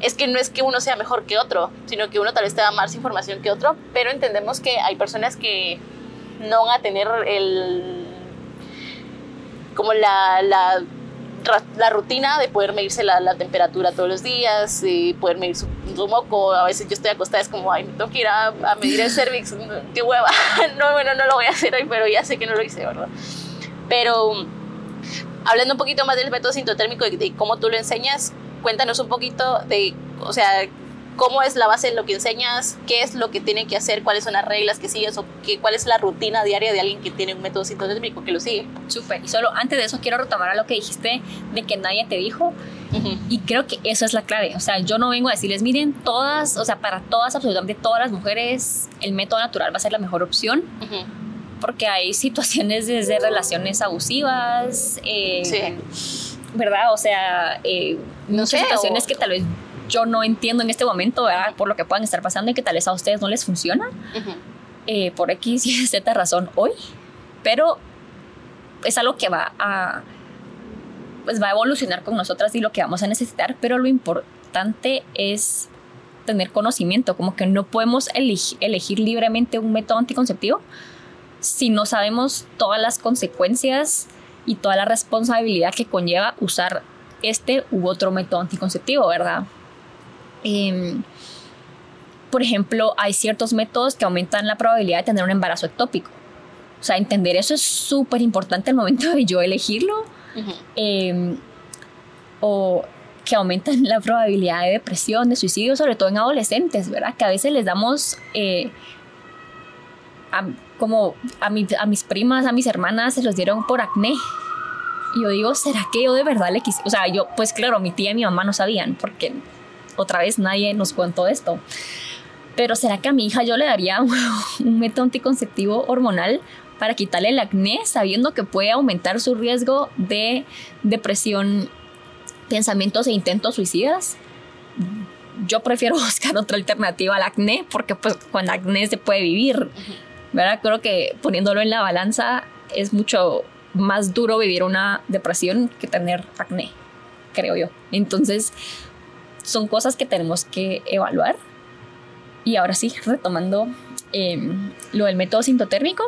Es que no es que uno sea mejor que otro, sino que uno tal vez te da más información que otro, pero entendemos que hay personas que no van a tener el... como la, la la rutina de poder medirse la, la temperatura todos los días, y poder medir su, su moco. A veces yo estoy acostada, es como, ay, me tengo que ir a, a medir el cervix, qué hueva. No, bueno, no lo voy a hacer hoy, pero ya sé que no lo hice, ¿verdad? Pero hablando un poquito más del método sintotérmico y de cómo tú lo enseñas, cuéntanos un poquito de, o sea, cómo es la base de lo que enseñas, qué es lo que tiene que hacer, cuáles son las reglas que sigues o qué, cuál es la rutina diaria de alguien que tiene un método sintotérmico que lo sigue. Súper. Y solo antes de eso quiero retomar a lo que dijiste de que nadie te dijo. Y creo que eso es la clave. O sea, yo no vengo a decirles, miren, todas, o sea, para todas, absolutamente todas las mujeres, el método natural va a ser la mejor opción. Ujú. Porque hay situaciones desde relaciones abusivas, eh, Sí. ¿verdad? O sea, eh, No muchas sé, situaciones o- que tal vez yo no entiendo en este momento, ¿verdad? Por lo que puedan estar pasando y que tal vez a ustedes no les funciona. Ujú. eh, por X y Z razón hoy, pero es algo que va a pues va a evolucionar con nosotras y lo que vamos a necesitar, pero lo importante es tener conocimiento, como que no podemos eleg- elegir libremente un método anticonceptivo si no sabemos todas las consecuencias y toda la responsabilidad que conlleva usar este u otro método anticonceptivo, ¿verdad? Em, por ejemplo, hay ciertos métodos que aumentan la probabilidad de tener un embarazo ectópico. O sea, entender eso es súper importante al momento de yo elegirlo. Eh, o que aumentan la probabilidad de depresión, de suicidio, sobre todo en adolescentes, ¿verdad? Que a veces les damos, eh, a- como a, mi- a mis primas, a mis hermanas, se los dieron por acné. Y yo digo, ¿será que yo de verdad le quise? O sea, yo, pues claro, mi tía y mi mamá no sabían, porque otra vez nadie nos contó esto. Pero ¿será que a mi hija yo le daría un, un método anticonceptivo hormonal para quitarle el acné, sabiendo que puede aumentar su riesgo de depresión, pensamientos e intentos suicidas? Yo prefiero buscar otra alternativa al acné, porque pues con acné se puede vivir, ¿verdad? Creo que poniéndolo en la balanza es mucho más duro vivir una depresión que tener acné, creo yo. Entonces, son cosas que tenemos que evaluar. Y ahora sí, retomando eh, lo del método sintotérmico,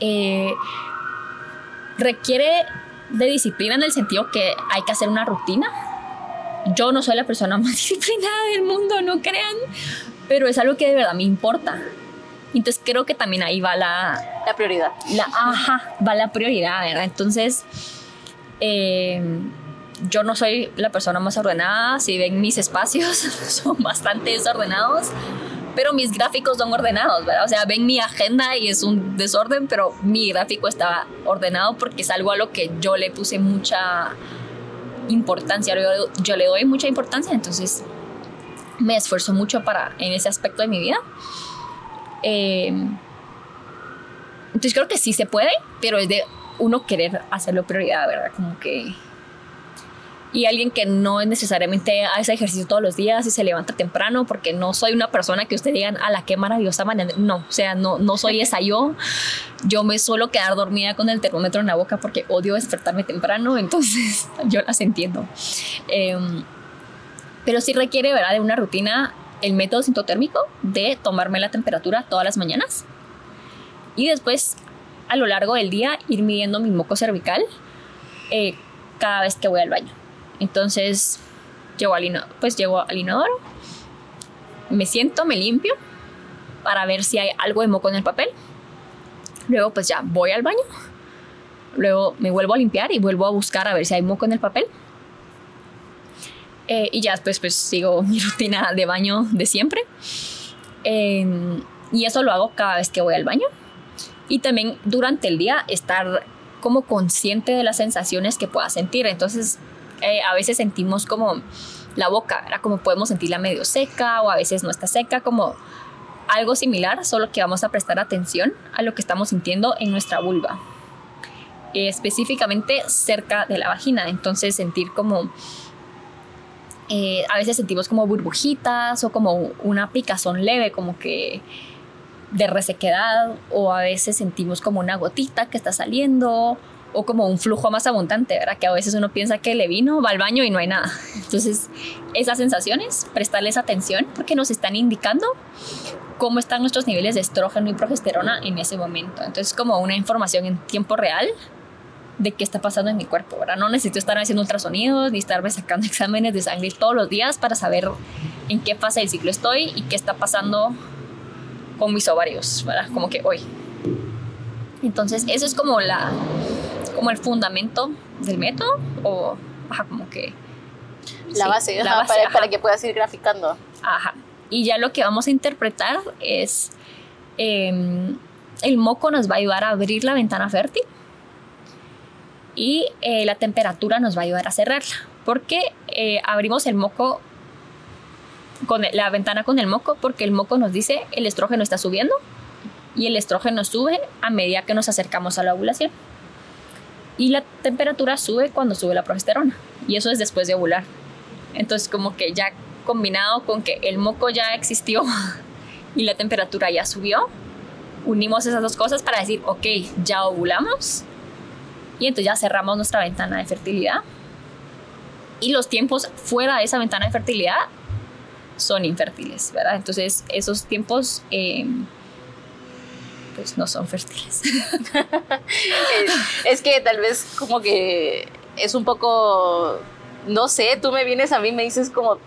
eh, requiere de disciplina en el sentido que hay que hacer una rutina. Yo no soy la persona más disciplinada del mundo, no crean, pero es algo que de verdad me importa. Entonces creo que también ahí va la, La prioridad. la ajá, va la prioridad, ¿verdad? Entonces, eh, yo no soy la persona más ordenada. Si ven mis espacios, son bastante desordenados, pero mis gráficos son ordenados, ¿verdad? O sea, ven mi agenda y es un desorden, pero mi gráfico está ordenado porque es algo a lo que yo le puse mucha importancia, yo, yo le doy mucha importancia, entonces me esfuerzo mucho para en ese aspecto de mi vida. Eh, entonces creo que sí se puede, pero es de uno querer hacerlo prioridad, ¿verdad? Como que y alguien que no necesariamente hace ejercicio todos los días y se levanta temprano, porque no soy una persona que usted digan, a la qué maravillosa manera. No, o sea, no, no soy esa yo. Yo me suelo quedar dormida con el termómetro en la boca porque odio despertarme temprano, entonces yo las entiendo. Em, pero sí requiere, ¿verdad?, de una rutina, el método sintotérmico de tomarme la temperatura todas las mañanas y después a lo largo del día ir midiendo mi moco cervical eh, cada vez que voy al baño. Entonces, llego al, inodoro, pues llego al inodoro, me siento, me limpio para ver si hay algo de moco en el papel. Luego, pues ya voy al baño. Luego me vuelvo a limpiar y vuelvo a buscar a ver si hay moco en el papel. Eh, y ya después, pues sigo mi rutina de baño de siempre. Em, y eso lo hago cada vez que voy al baño. Y también durante el día estar como consciente de las sensaciones que pueda sentir. Entonces, eh, a veces sentimos como la boca, era como podemos sentirla medio seca o a veces no está seca, como algo similar, solo que vamos a prestar atención a lo que estamos sintiendo en nuestra vulva, específicamente cerca de la vagina. Entonces, sentir como eh, a veces sentimos como burbujitas o como una picazón leve, como que de resequedad o a veces sentimos como una gotita que está saliendo o como un flujo más abundante, ¿verdad? Que a veces uno piensa que le vino, va al baño y no hay nada. Entonces, esas sensaciones, prestarles atención porque nos están indicando cómo están nuestros niveles de estrógeno y progesterona en ese momento. Entonces, como una información en tiempo real de qué está pasando en mi cuerpo, ¿verdad? No necesito estar haciendo ultrasonidos ni estarme sacando exámenes de sangre todos los días para saber en qué fase del ciclo estoy y qué está pasando con mis ovarios, ¿verdad? Como que hoy. Entonces, eso es como la como el fundamento del método o ajá, como que la base, la base para, que puedas ir graficando. Ajá. Y ya lo que vamos a interpretar es em, el moco nos va a ayudar a abrir la ventana fértil y eh, la temperatura nos va a ayudar a cerrarla porque eh, abrimos el moco con la ventana con el moco porque el moco nos dice el estrógeno está subiendo y el estrógeno sube a medida que nos acercamos a la ovulación. Y la temperatura sube cuando sube la progesterona y eso es después de ovular. Entonces como que ya combinado con que el moco ya existió y la temperatura ya subió, unimos esas dos cosas para decir, ok, ya ovulamos y entonces ya cerramos nuestra ventana de fertilidad. Y los tiempos fuera de esa ventana de fertilidad son infértiles, ¿verdad? Entonces esos tiempos eh, pues no son fértiles. es que tal vez como que es un poco, no sé, tú me vienes a mí me dices como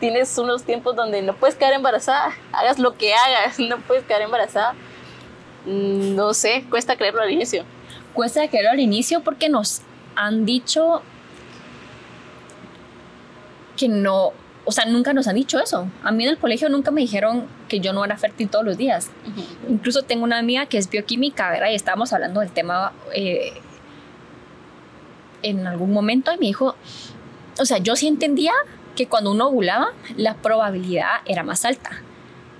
tienes unos tiempos donde no puedes quedar embarazada, hagas lo que hagas, no puedes quedar embarazada. Mm, no sé, cuesta creerlo al inicio. Cuesta creerlo al inicio porque nos han dicho que no, o sea, nunca nos han dicho eso. A mí en el colegio nunca me dijeron que yo no era fértil todos los días. Incluso tengo una amiga que es bioquímica, ¿verdad? Y estábamos hablando del tema eh, en algún momento y me dijo, o sea, yo sí entendía que cuando uno ovulaba, la probabilidad era más alta.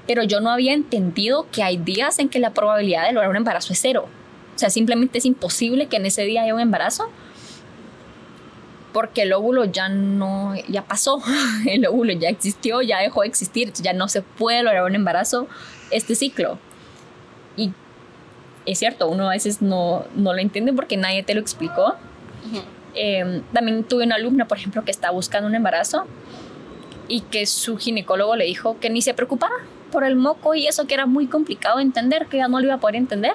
Pero yo no había entendido que hay días en que la probabilidad de lograr un embarazo es cero. O sea, simplemente es imposible que en ese día haya un embarazo porque el óvulo ya no, ya pasó, el óvulo ya existió, ya dejó de existir, ya no se puede lograr un embarazo este ciclo. Y es cierto, uno a veces no, no lo entiende porque nadie te lo explicó. Em, también tuve una alumna, por ejemplo, que estaba buscando un embarazo y que su ginecólogo le dijo que ni se preocupara por el moco y eso que era muy complicado de entender, que ya no lo iba a poder entender,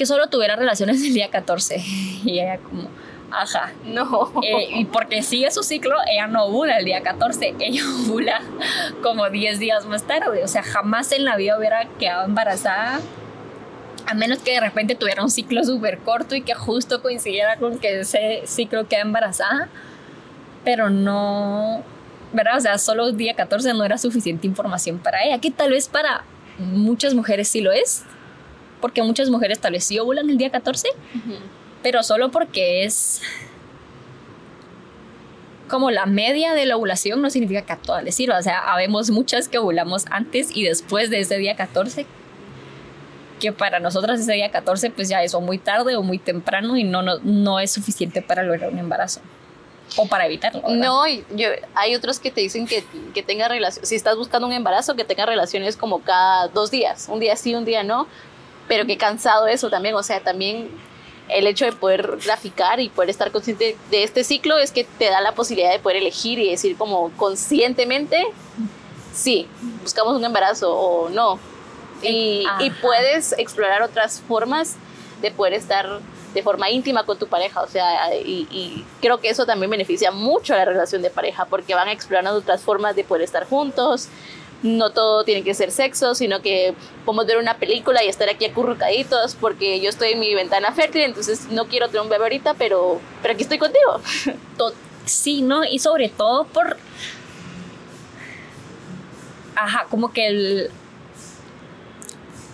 que solo tuviera relaciones el día 14. Y ella como, Ajá. No. Eh, y porque sigue su ciclo, ella no ovula el día 14, ella ovula como 10 días más tarde. O sea, jamás en la vida hubiera quedado embarazada. A menos que de repente tuviera un ciclo súper corto y que justo coincidiera con que ese ciclo queda embarazada. Pero no, ¿verdad? O sea, solo el día 14 no era suficiente información para ella, que tal vez para muchas mujeres sí lo es, porque muchas mujeres tal vez sí ovulan el día 14, pero solo porque es como la media de la ovulación no significa que a todas les sirva. O sea, habemos muchas que ovulamos antes y después de ese día 14, que para nosotras ese día 14 pues ya es o muy tarde o muy temprano y no, no, no es suficiente para lograr un embarazo. o para evitarlo. No, yo, hay otros que te dicen que, que tenga relación, si estás buscando un embarazo, que tenga relaciones como cada dos días, un día sí, un día no, pero que cansado eso también, o sea, también el hecho de poder graficar y poder estar consciente de este ciclo es que te da la posibilidad de poder elegir y decir como conscientemente, sí, buscamos un embarazo o no. Y, y puedes explorar otras formas de poder estar de forma íntima con tu pareja, o sea, y, creo que eso también beneficia mucho a la relación de pareja, porque van explorando otras formas de poder estar juntos, no todo tiene que ser sexo, sino que podemos ver una película y estar aquí acurrucaditos, porque yo estoy en mi ventana fértil, entonces no quiero tener un bebé ahorita, pero, pero aquí estoy contigo. Sí, ¿no? Y sobre todo por... Ajá, como que el,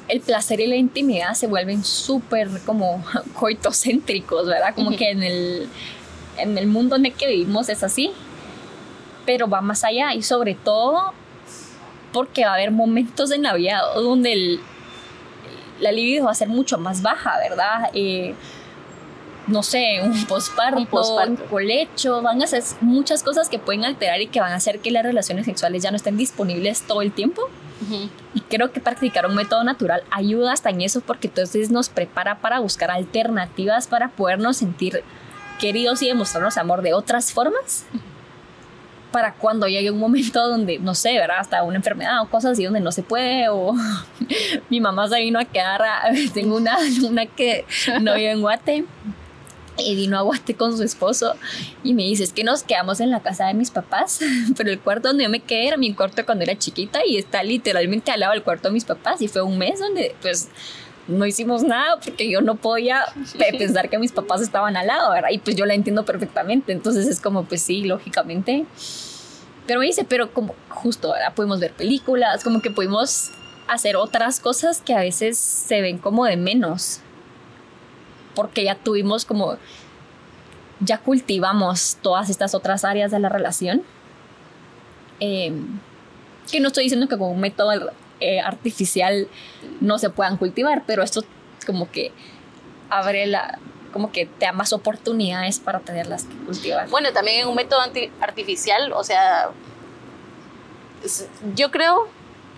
el placer y la intimidad se vuelven súper como coitocéntricos, ¿verdad? Como que en el, en el mundo en el que vivimos es así, pero va más allá y sobre todo porque va a haber momentos en la vida donde el, la libido va a ser mucho más baja, ¿verdad? Eh, no sé, un posparto, un, un colecho, van a ser muchas cosas que pueden alterar y que van a hacer que las relaciones sexuales ya no estén disponibles todo el tiempo. Y creo que practicar un método natural ayuda hasta en eso porque entonces nos prepara para buscar alternativas para podernos sentir queridos y demostrarnos amor de otras formas. Para cuando llegue un momento donde, no sé, ¿verdad? Hasta una enfermedad o cosas así donde no se puede, o mi mamá se vino a quedar, tengo una, una que no vive en Guate, y vino a Guate con su esposo y me dice, es que nos quedamos en la casa de mis papás, pero el cuarto donde yo me quedé era mi cuarto cuando era chiquita y está literalmente al lado del cuarto de mis papás y fue un mes donde pues no hicimos nada porque yo no podía pensar que mis papás estaban al lado, ¿verdad? Y pues yo la entiendo perfectamente, entonces es como, pues sí, lógicamente. Pero me dice, pero como justo, ¿verdad? Podemos ver películas, como que pudimos hacer otras cosas que a veces se ven como de menos porque ya tuvimos como, ya cultivamos todas estas otras áreas de la relación. Em, que no estoy diciendo que con un método eh, artificial no se puedan cultivar, pero esto como que abre la, como que te da más oportunidades para tenerlas que cultivar. Bueno, también en un método artificial, o sea, yo creo,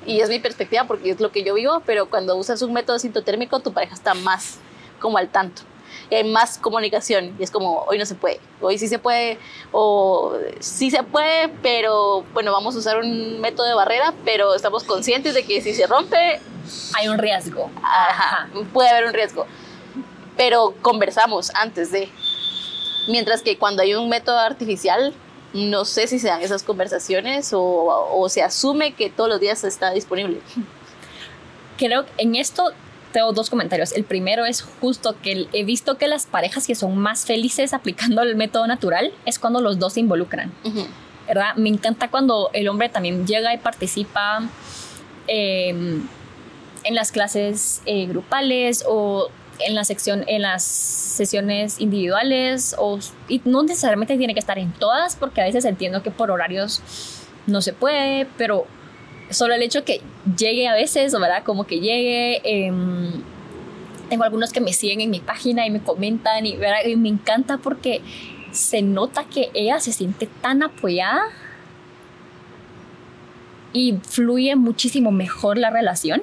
y es mi perspectiva porque es lo que yo vivo, pero cuando usas un método sintotérmico, tu pareja está más como al tanto. Y hay más comunicación y es como, hoy no se puede, hoy sí se puede, o sí se puede, pero bueno, vamos a usar un método de barrera, pero estamos conscientes de que si se rompe... Hay un riesgo. Ajá, puede haber un riesgo. Pero conversamos antes de... Mientras que cuando hay un método artificial, no sé si se dan esas conversaciones o, o se asume que todos los días está disponible. Creo que en esto tengo dos comentarios. El primero es justo que he visto que las parejas que son más felices aplicando el método natural es cuando los dos se involucran. ¿Verdad? Me encanta cuando el hombre también llega y participa em, en las clases eh, grupales o en la sección en las sesiones individuales o y no necesariamente tiene que estar en todas porque a veces entiendo que por horarios no se puede pero solo el hecho que llegue a veces, ¿verdad? Como que llegue. Em, tengo algunos que me siguen en mi página y me comentan y, y me encanta porque se nota que ella se siente tan apoyada y fluye muchísimo mejor la relación.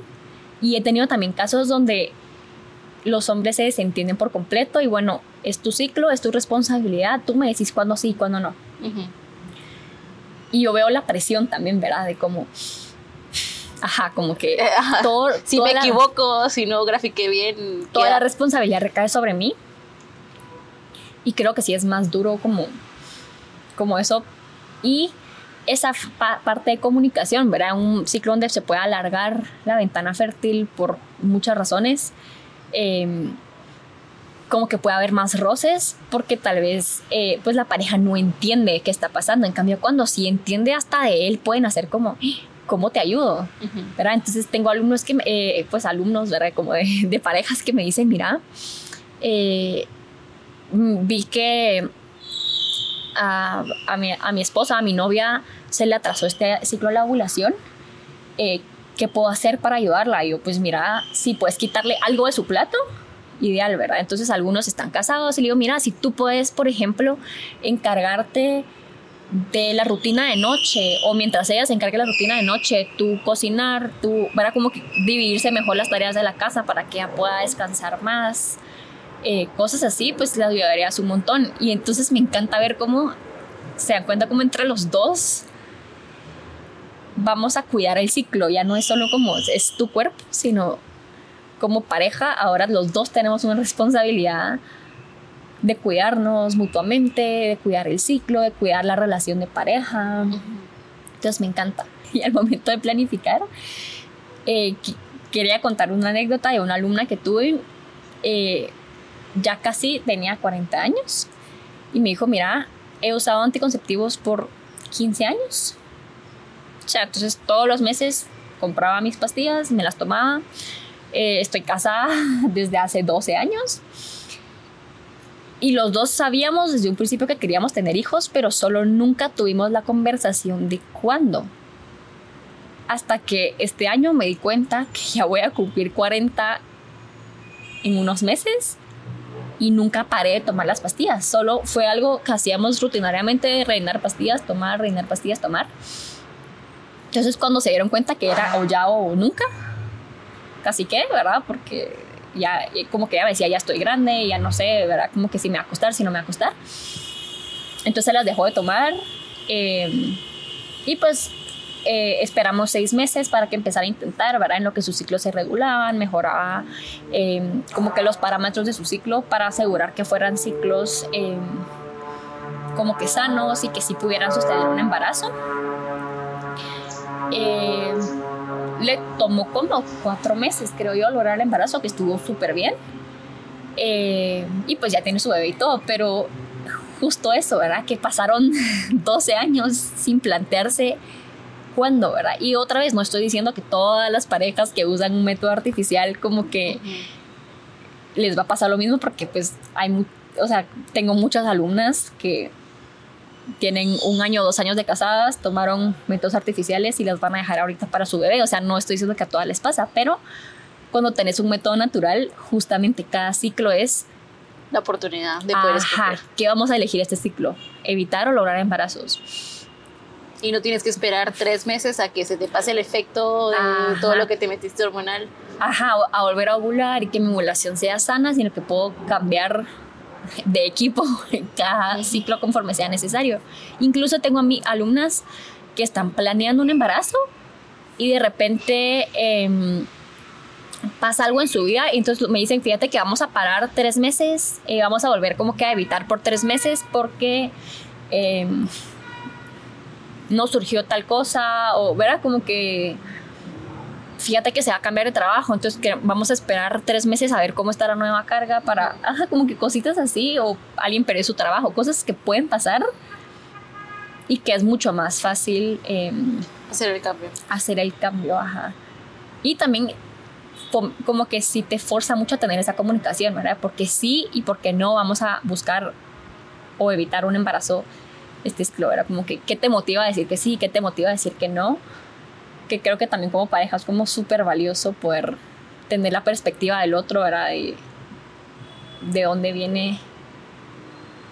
Y he tenido también casos donde los hombres se desentienden por completo y bueno, es tu ciclo, es tu responsabilidad, tú me decís cuándo sí y cuándo no. Y yo veo la presión también, ¿verdad? De cómo Ajá, como que eh, todo, si me equivoco, si no grafiqué bien. Toda la responsabilidad recae sobre mí. Y creo que sí es más duro como, como eso. Y esa parte de comunicación, ¿verdad? Un ciclo donde se puede alargar la ventana fértil por muchas razones. Em, como que puede haber más roces porque tal vez eh, pues la pareja no entiende qué está pasando. En cambio, cuando sí entiende hasta de él, pueden hacer como, ¿cómo te ayudo? ¿verdad? Entonces tengo alumnos que, eh, pues alumnos, ¿verdad? Como de, parejas que me dicen, mira, eh, mm, vi que a, mi, esposa, a mi novia, se le atrasó este ciclo de la ovulación. ¿Qué puedo hacer para ayudarla? Y yo, pues mira, si puedes quitarle algo de su plato, ideal, ¿verdad? Entonces algunos están casados y le digo, mira, si tú puedes, por ejemplo, encargarte de la rutina de noche o mientras ella se encargue la rutina de noche, tú cocinar, tú, ¿verdad? Como dividirse mejor las tareas de la casa para que ella pueda descansar más. Eh, cosas así, pues le ayudarías un montón. Y entonces me encanta ver cómo se dan cuenta como entre los dos vamos a cuidar el ciclo. Ya no es solo como es tu cuerpo, sino como pareja, ahora los dos tenemos una responsabilidad de cuidarnos mutuamente, de cuidar el ciclo, de cuidar la relación de pareja. Entonces me encanta. Y al momento de planificar, eh, quería contar una anécdota de una alumna que tuve. Eh, ya casi tenía 40 años y me dijo, mira, he usado anticonceptivos por 15 años. Entonces todos los meses compraba mis pastillas, me las tomaba. Eh, estoy casada desde hace 12 años. Y los dos sabíamos desde un principio que queríamos tener hijos, pero solo nunca tuvimos la conversación de cuándo. Hasta que este año me di cuenta que ya voy a cumplir 40 en unos meses y nunca paré de tomar las pastillas. Solo fue algo que hacíamos rutinariamente, reinar pastillas, tomar, reinar pastillas, tomar. Entonces cuando se dieron cuenta que era o ya o nunca, casi que, ¿verdad? Porque ya como que ya decía, ya estoy grande, ya no sé, ¿verdad? Como que si me va a acostar, si no me va a acostar. Entonces las dejó de tomar. Eh, y pues eh, esperamos seis meses para que empezara a intentar, ¿verdad? En lo que sus ciclos se regulaban, mejoraba eh, como que los parámetros de su ciclo para asegurar que fueran ciclos eh, como que sanos y que sí pudieran sostener un embarazo. Le tomó como cuatro meses, creo yo, lograr el embarazo, que estuvo súper bien. y pues ya tiene su bebé y todo, pero justo eso, ¿verdad? Que pasaron 12 años sin plantearse cuándo, ¿verdad? Y otra vez, no estoy diciendo que todas las parejas que usan un método artificial como que les va a pasar lo mismo porque pues hay, o sea, tengo muchas alumnas que tienen un año o dos años de casadas, tomaron métodos artificiales y las van a dejar ahorita para su bebé. O sea, no estoy diciendo que a todas les pasa, pero cuando tenés un método natural, justamente cada ciclo es la oportunidad de poder Ajá, ¿qué vamos a elegir este ciclo? ¿Evitar o lograr embarazos? y no tienes que esperar tres meses a que se te pase el efecto de todo lo que te metiste hormonal. Ajá, a volver a ovular y que mi ovulación sea sana, sino que puedo cambiar de equipo en cada ciclo conforme sea necesario. Incluso tengo a mis alumnas que están planeando un embarazo y de repente em, pasa algo en su vida y entonces me dicen, fíjate que vamos a parar tres meses, y eh, vamos a volver como que a evitar por tres meses porque... Em, no surgió tal cosa, o verá como que fíjate que se va a cambiar de trabajo, entonces que vamos a esperar tres meses a ver cómo está la nueva carga para, ajá, como que cositas así, o alguien perdió su trabajo, cosas que pueden pasar y que es mucho más fácil em, hacer el cambio. Hacer el cambio, ajá. Y también como que sí te forza mucho a tener esa comunicación, ¿verdad? Porque sí y porque no vamos a buscar o evitar un embarazo este era como que, ¿qué te motiva a decir que sí? ¿Qué te motiva a decir que no? Que creo que también como pareja es como súper valioso poder tener la perspectiva del otro, ¿verdad? De, de dónde viene...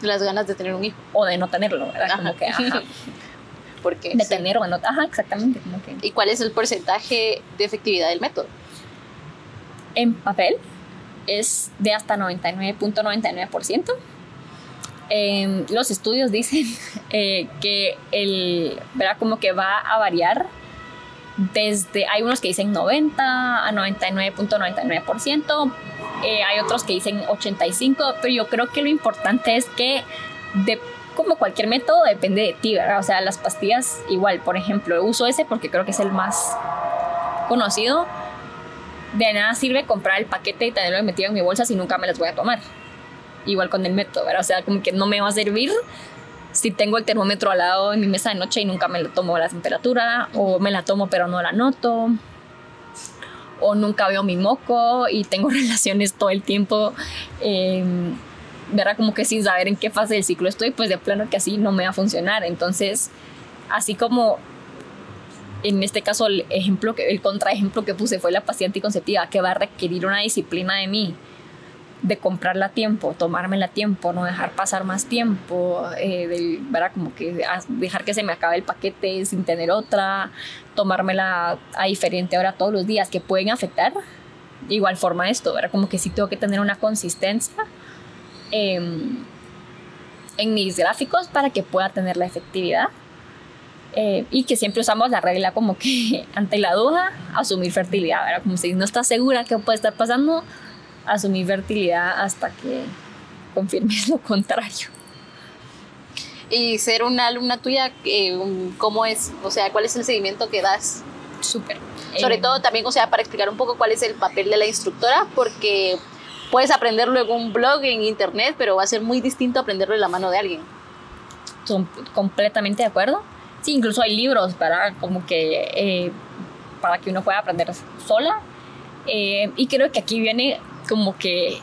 Las ganas de tener un hijo. O de no tenerlo, ¿verdad? Como que, ajá. Porque, de tener o no, ajá, exactamente. Como que. ¿Y cuál es el porcentaje de efectividad del método? En papel es de hasta 99.99%. Em, los estudios dicen eh, que el, ¿verdad? Como que va a variar desde, hay unos que dicen 90 a 99.99%, eh, hay otros que dicen 85, pero yo creo que lo importante es que de, como cualquier método depende de ti, ¿verdad? O sea, las pastillas igual, por ejemplo, uso ese porque creo que es el más conocido. De nada sirve comprar el paquete y tenerlo metido en mi bolsa si nunca me las voy a tomar igual con el método, ¿verdad? O sea, como que no me va a servir si tengo el termómetro al lado en mi mesa de noche y nunca me lo tomo la temperatura, o me la tomo pero no la noto, o nunca veo mi moco y tengo relaciones todo el tiempo, eh, ¿verdad? Como que sin saber en qué fase del ciclo estoy, pues de plano que así no me va a funcionar. Entonces, así como en este caso el ejemplo, el contraejemplo que puse fue la pastilla anticonceptiva, que va a requerir una disciplina de mí de comprarla a tiempo, tomármela a tiempo, no dejar pasar más tiempo, eh, de, ¿verdad? Como que dejar que se me acabe el paquete sin tener otra, tomármela a diferente hora todos los días, que pueden afectar de igual forma esto, ¿verdad? Como que sí tengo que tener una consistencia em, en mis gráficos para que pueda tener la efectividad. Eh, y que siempre usamos la regla como que ante la duda, asumir fertilidad, ¿verdad? Como si no estás segura qué puede estar pasando, asumir fertilidad hasta que confirmes lo contrario. Y ser una alumna tuya, eh, ¿cómo es? O sea, ¿cuál es el seguimiento que das? Súper. Sobre eh, todo también, o sea, para explicar un poco cuál es el papel de la instructora, porque puedes aprenderlo en un blog, en internet, pero va a ser muy distinto aprenderlo en la mano de alguien. Son completamente de acuerdo. Sí, incluso hay libros para como que eh, para que uno pueda aprender sola. y creo que aquí viene como que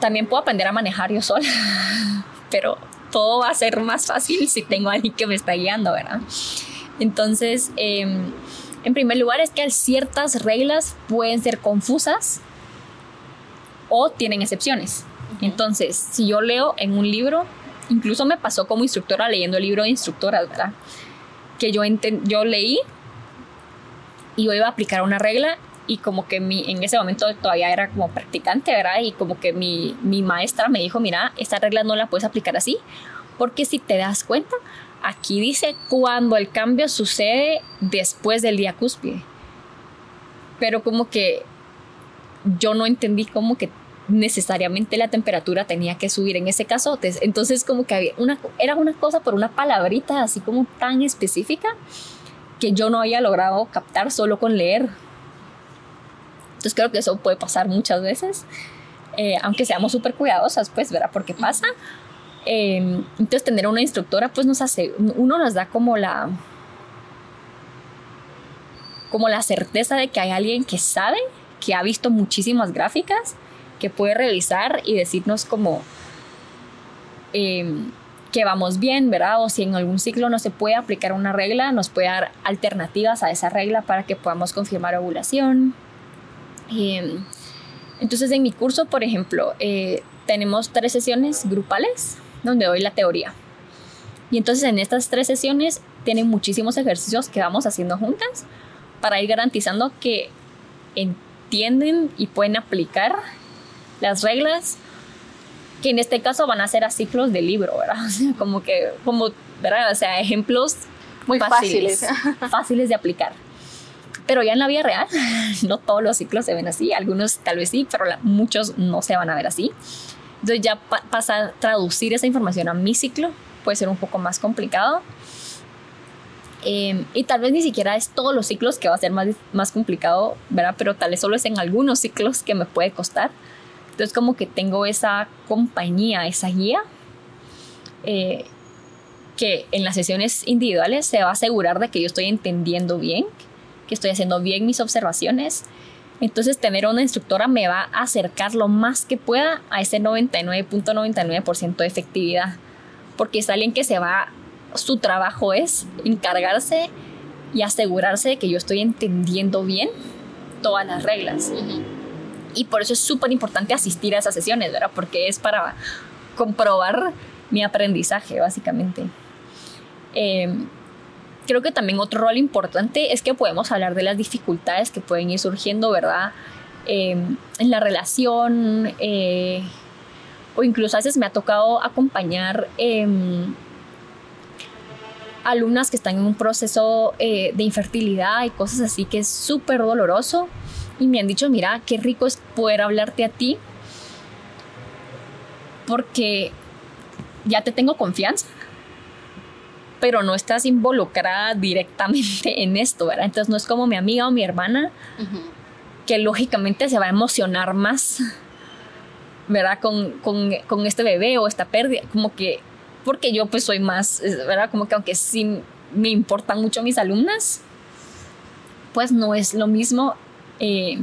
también puedo aprender a manejar yo sola, pero todo va a ser más fácil si tengo a alguien que me está guiando, ¿verdad? Entonces, em, en primer lugar es que ciertas reglas pueden ser confusas o tienen excepciones. Entonces, si yo leo en un libro, incluso me pasó como instructora leyendo el libro de instructoras, ¿verdad? Que yo, yo leí y yo iba a aplicar una regla y como que mi, en ese momento todavía era como practicante, ¿verdad? Y como que mi, mi maestra me dijo, mira, esta regla no la puedes aplicar así, porque si te das cuenta, aquí dice cuando el cambio sucede después del día cúspide. Pero como que yo no entendí como que necesariamente la temperatura tenía que subir en ese caso. Entonces como que había una, era una cosa por una palabrita así como tan específica que yo no había logrado captar solo con leer. Entonces creo que eso puede pasar muchas veces, eh, aunque seamos súper cuidadosas, pues, ¿verdad? Porque pasa. Em, entonces tener una instructora, pues nos hace, uno nos da como la, como la certeza de que hay alguien que sabe, que ha visto muchísimas gráficas, que puede revisar y decirnos como em, que vamos bien, ¿verdad? O si en algún ciclo no se puede aplicar una regla, nos puede dar alternativas a esa regla para que podamos confirmar ovulación. Em, entonces en mi curso, por ejemplo, eh, tenemos tres sesiones grupales donde doy la teoría. Y entonces en estas tres sesiones tienen muchísimos ejercicios que vamos haciendo juntas para ir garantizando que entienden y pueden aplicar las reglas que en este caso van a ser a ciclos de libro, ¿verdad? O sea, como que, como, ¿verdad? O sea, ejemplos muy fáciles, fáciles de aplicar. Pero ya en la vida real, no todos los ciclos se ven así, algunos tal vez sí, pero muchos no se van a ver así. Entonces ya pasa a traducir esa información a mi ciclo, puede ser un poco más complicado. Em, y tal vez ni siquiera es todos los ciclos que va a ser más, más complicado, ¿verdad? Pero tal vez solo es en algunos ciclos que me puede costar. Entonces como que tengo esa compañía, esa guía, eh, que en las sesiones individuales se va a asegurar de que yo estoy entendiendo bien, que estoy haciendo bien mis observaciones. Entonces tener una instructora me va a acercar lo más que pueda a ese 99.99% de efectividad. Porque es alguien que se va, su trabajo es encargarse y asegurarse de que yo estoy entendiendo bien todas las reglas. Y por eso es súper importante asistir a esas sesiones, ¿verdad? Porque es para comprobar mi aprendizaje, básicamente. Eh, creo que también otro rol importante es que podemos hablar de las dificultades que pueden ir surgiendo, ¿verdad? Em, en la relación, eh, o incluso a veces me ha tocado acompañar em, alumnas que están en un proceso eh, de infertilidad y cosas así que es súper doloroso y me han dicho, mira, qué rico es poder hablarte a ti porque ya te tengo confianza pero no estás involucrada directamente en esto, ¿verdad? Entonces no es como mi amiga o mi hermana, que lógicamente se va a emocionar más, ¿verdad? Con, con, este bebé o esta pérdida, como que, porque yo pues soy más, ¿verdad? Como que aunque sí me importan mucho mis alumnas, pues no es lo mismo eh,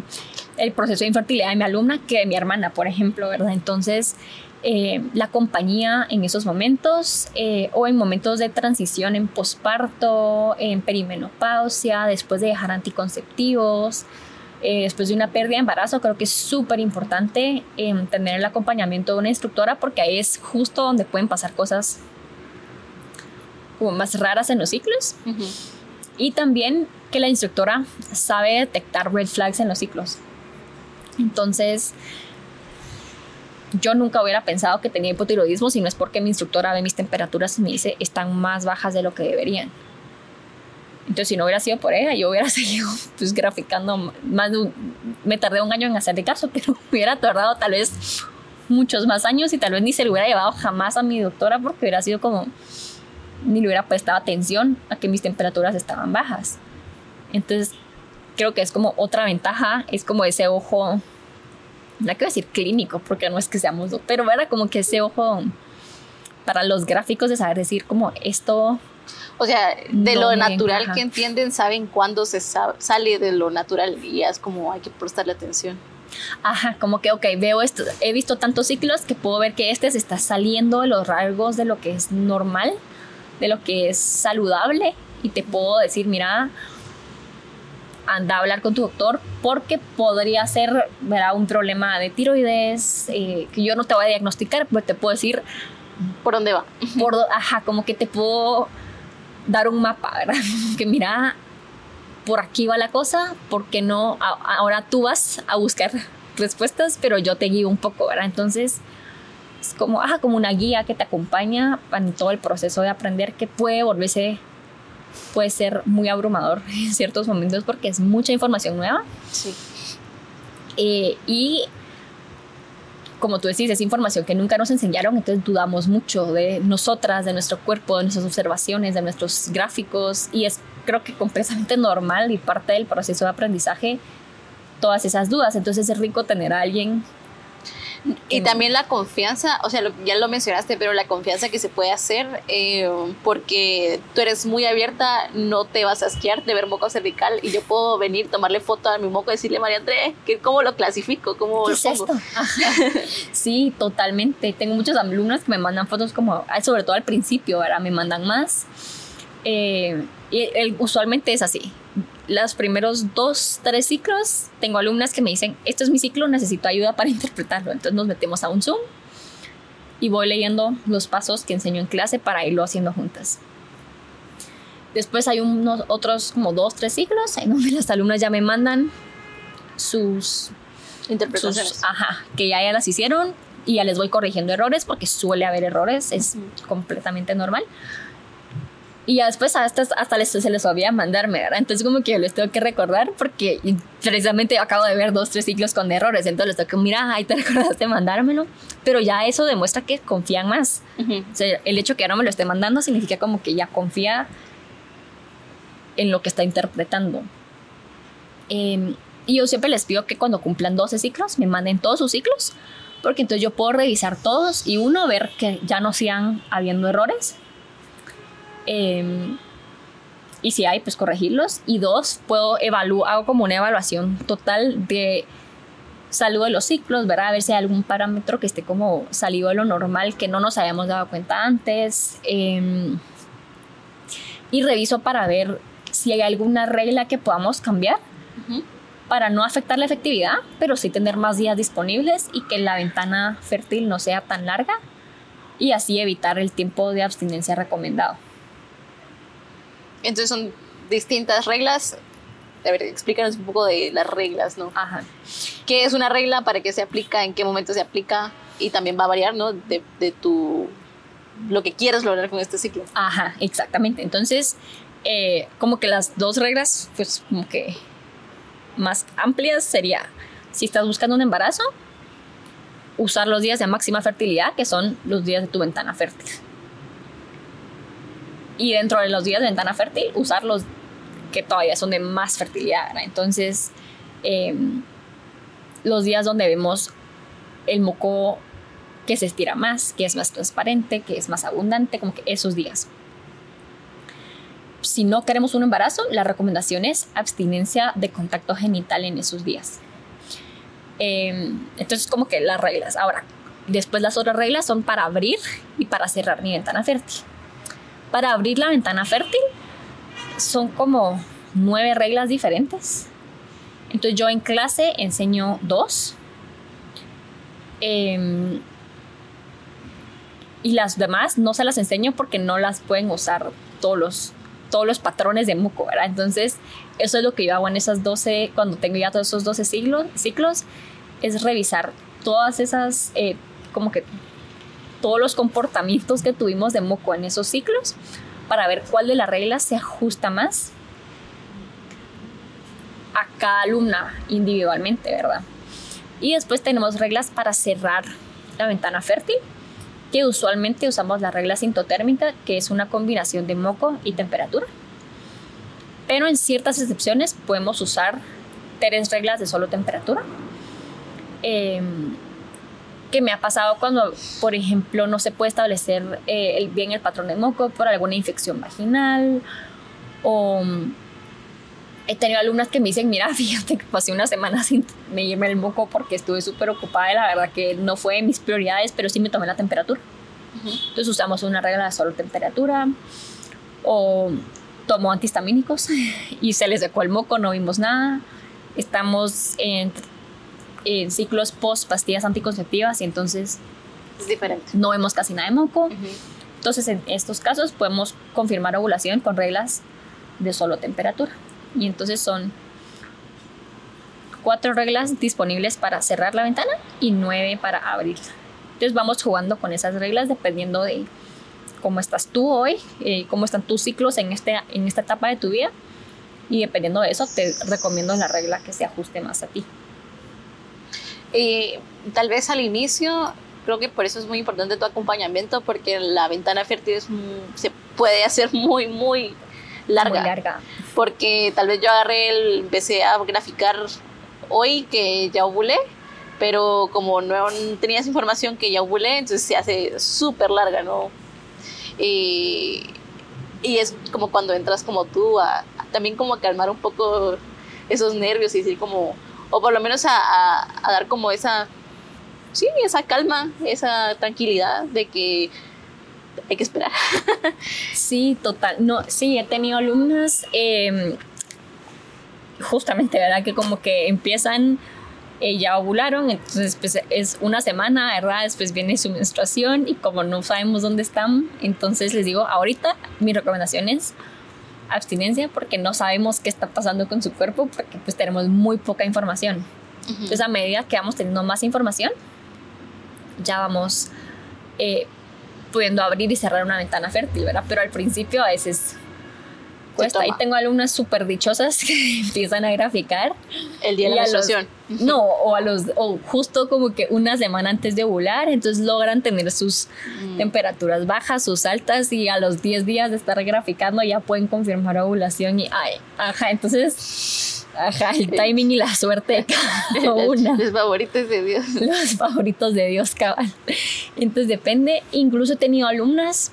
el proceso de infertilidad de mi alumna que de mi hermana, por ejemplo, ¿verdad? Entonces, eh, la compañía en esos momentos eh, o en momentos de transición en posparto, en perimenopausia, después de dejar anticonceptivos, eh, después de una pérdida de embarazo, creo que es súper importante em, tener el acompañamiento de una instructora porque ahí es justo donde pueden pasar cosas como más raras en los ciclos. Y también que la instructora sabe detectar red flags en los ciclos. Entonces, yo nunca hubiera pensado que tenía hipotiroidismo si no es porque mi instructora ve mis temperaturas y me dice están más bajas de lo que deberían. Entonces, si no hubiera sido por ella, yo hubiera seguido pues, graficando más de un, Me tardé un año en hacerle caso, pero hubiera tardado tal vez muchos más años y tal vez ni se le hubiera llevado jamás a mi doctora porque hubiera sido como... Ni le hubiera prestado atención a que mis temperaturas estaban bajas. Entonces, creo que es como otra ventaja, es como ese ojo, no quiero decir clínico, porque no es que seamos, pero era como que ese ojo para los gráficos de saber decir como esto o sea, de lo natural que entienden, saben cuándo se sale de lo natural y es como hay que prestarle atención. Ajá, como que, ok, veo esto, he visto tantos ciclos que puedo ver que este se está saliendo de los rasgos de lo que es normal, de lo que es saludable y te puedo decir, mira, anda a hablar con tu doctor porque podría ser ¿verdad? un problema de tiroides eh, que yo no te voy a diagnosticar, pero te puedo decir por dónde va. Por, ajá, como que te puedo dar un mapa, ¿verdad? Que mira, por aquí va la cosa, porque no, ahora tú vas a buscar respuestas, pero yo te guío un poco, ¿verdad? Entonces, es como, ajá, como una guía que te acompaña en todo el proceso de aprender que puede volverse, puede ser muy abrumador en ciertos momentos porque es mucha información nueva. Sí. Eh, y como tú decís, es información que nunca nos enseñaron, entonces dudamos mucho de nosotras, de nuestro cuerpo, de nuestras observaciones, de nuestros gráficos, y es creo que completamente normal y parte del proceso de aprendizaje todas esas dudas. Entonces es rico tener a alguien y también la confianza, o sea, ya lo mencionaste, pero la confianza que se puede hacer, eh, porque tú eres muy abierta, no te vas a asquear de ver moco cervical y yo puedo venir, tomarle foto a mi moco y decirle, María André, ¿cómo lo clasifico? ¿Cómo ¿Qué es esto? sí, totalmente. Tengo muchos alumnos que me mandan fotos como, sobre todo al principio, ahora me mandan más. Eh, y usualmente es así los primeros dos, tres ciclos, tengo alumnas que me dicen, este es mi ciclo, necesito ayuda para interpretarlo. Entonces nos metemos a un Zoom y voy leyendo los pasos que enseño en clase para irlo haciendo juntas. Después hay unos otros como dos, tres ciclos en donde las alumnas ya me mandan sus interpretaciones. ajá, que ya, ya las hicieron y ya les voy corrigiendo errores porque suele haber errores, es completamente normal. Y ya después hasta, hasta les, se les olvida mandarme, ¿verdad? Entonces como que yo les tengo que recordar porque precisamente acabo de ver dos, tres ciclos con errores, entonces les tengo que, mira, ahí te recordaste mandármelo. Pero ya eso demuestra que confían más. o sea, el hecho que ahora me lo esté mandando significa como que ya confía en lo que está interpretando. Em, y yo siempre les pido que cuando cumplan 12 ciclos, me manden todos sus ciclos, porque entonces yo puedo revisar todos y uno, ver que ya no sigan habiendo errores Em, y si hay, pues corregirlos. Y dos, puedo evaluar, hago como una evaluación total de salud de los ciclos, ¿verdad? A ver si hay algún parámetro que esté como salido de lo normal que no nos habíamos dado cuenta antes. Em, y reviso para ver si hay alguna regla que podamos cambiar para no afectar la efectividad, pero sí tener más días disponibles y que la ventana fértil no sea tan larga y así evitar el tiempo de abstinencia recomendado. Entonces son distintas reglas. A ver, explícanos un poco de las reglas, ¿no? Ajá. ¿Qué es una regla? ¿Para qué se aplica? ¿En qué momento se aplica? Y también va a variar, ¿no? De, de tu... lo que quieres lograr con este ciclo. Ajá, exactamente. Entonces, eh, como que las dos reglas, pues como que más amplias sería, si estás buscando un embarazo, usar los días de máxima fertilidad, que son los días de tu ventana fértil y dentro de los días de ventana fértil usar los que todavía son de más fertilidad. Entonces, em, los días donde vemos el moco que se estira más, que es más transparente, que es más abundante, como que esos días. Si no queremos un embarazo, la recomendación es abstinencia de contacto genital en esos días. Em, entonces, como que las reglas. Ahora, después las otras reglas son para abrir y para cerrar mi ventana fértil. Para abrir la ventana fértil son como nueve reglas diferentes. Entonces yo en clase enseño dos. Em, y las demás no se las enseño porque no las pueden usar todos los, todos los patrones de Moco, ¿verdad? Entonces, eso es lo que yo hago en esas 12, cuando tengo ya todos esos 12 ciclos, ciclos es revisar todas esas, eh, como que todos los comportamientos que tuvimos de Moco en esos ciclos para ver cuál de las reglas se ajusta más a cada alumna individualmente, ¿verdad? Y después tenemos reglas para cerrar la ventana fértil, que usualmente usamos la regla sintotérmica, que es una combinación de moco y temperatura. Pero en ciertas excepciones podemos usar tres reglas de solo temperatura. Em, que me ha pasado cuando, por ejemplo, no se puede establecer eh, bien el patrón de moco por alguna infección vaginal o he tenido alumnas que me dicen, mira, fíjate que pasé una semana sin medirme el moco porque estuve súper ocupada y la verdad que no fue de mis prioridades, pero sí me tomé la temperatura. Entonces usamos una regla de solo temperatura o tomo antihistamínicos y se les secó el moco, no vimos nada. Estamos en, en ciclos post pastillas anticonceptivas y entonces es diferente. no vemos casi nada de moco. Entonces en estos casos podemos confirmar ovulación con reglas de solo temperatura. Y entonces son cuatro reglas disponibles para cerrar la ventana y nueve para abrirla. Entonces vamos jugando con esas reglas dependiendo de cómo estás tú hoy, eh, cómo están tus ciclos en, este, en esta etapa de tu vida. Y dependiendo de eso, te recomiendo la regla que se ajuste más a ti. Y tal vez al inicio, creo que por eso es muy importante tu acompañamiento, porque la ventana fértil es, se puede hacer muy, muy larga. Muy larga. Porque tal vez yo agarré el, empecé a graficar hoy que ya ovulé, pero como no tenías información que ya ovulé, entonces se hace súper larga, ¿no? Y, y, es como cuando entras como tú a, también como a calmar un poco esos nervios y decir como, o por lo menos a, dar como esa, sí, esa calma, esa tranquilidad de que hay que esperar. sí, total. No, sí, he tenido alumnas, eh, justamente, ¿verdad? Que como que empiezan, eh, ya ovularon, entonces pues es una semana, ¿verdad? Después viene su menstruación y como no sabemos dónde están, entonces les digo, ahorita mi recomendación es abstinencia porque no sabemos qué está pasando con su cuerpo porque pues tenemos muy poca información. Entonces a medida que vamos teniendo más información, ya vamos eh, pudiendo abrir y cerrar una ventana fértil, ¿verdad? Pero al principio a veces cuesta. Ahí tengo alumnas súper dichosas que empiezan a graficar. El día de la menstruación. No, o a los, o justo como que una semana antes de ovular, entonces logran tener sus mm. temperaturas bajas, sus altas, y a los 10 días de estar graficando ya pueden confirmar ovulación y, ay, ajá, entonces Ajá, el timing y la suerte de cada una. Los favoritos de Dios. Los favoritos de Dios, cabal. Entonces depende. Incluso he tenido alumnas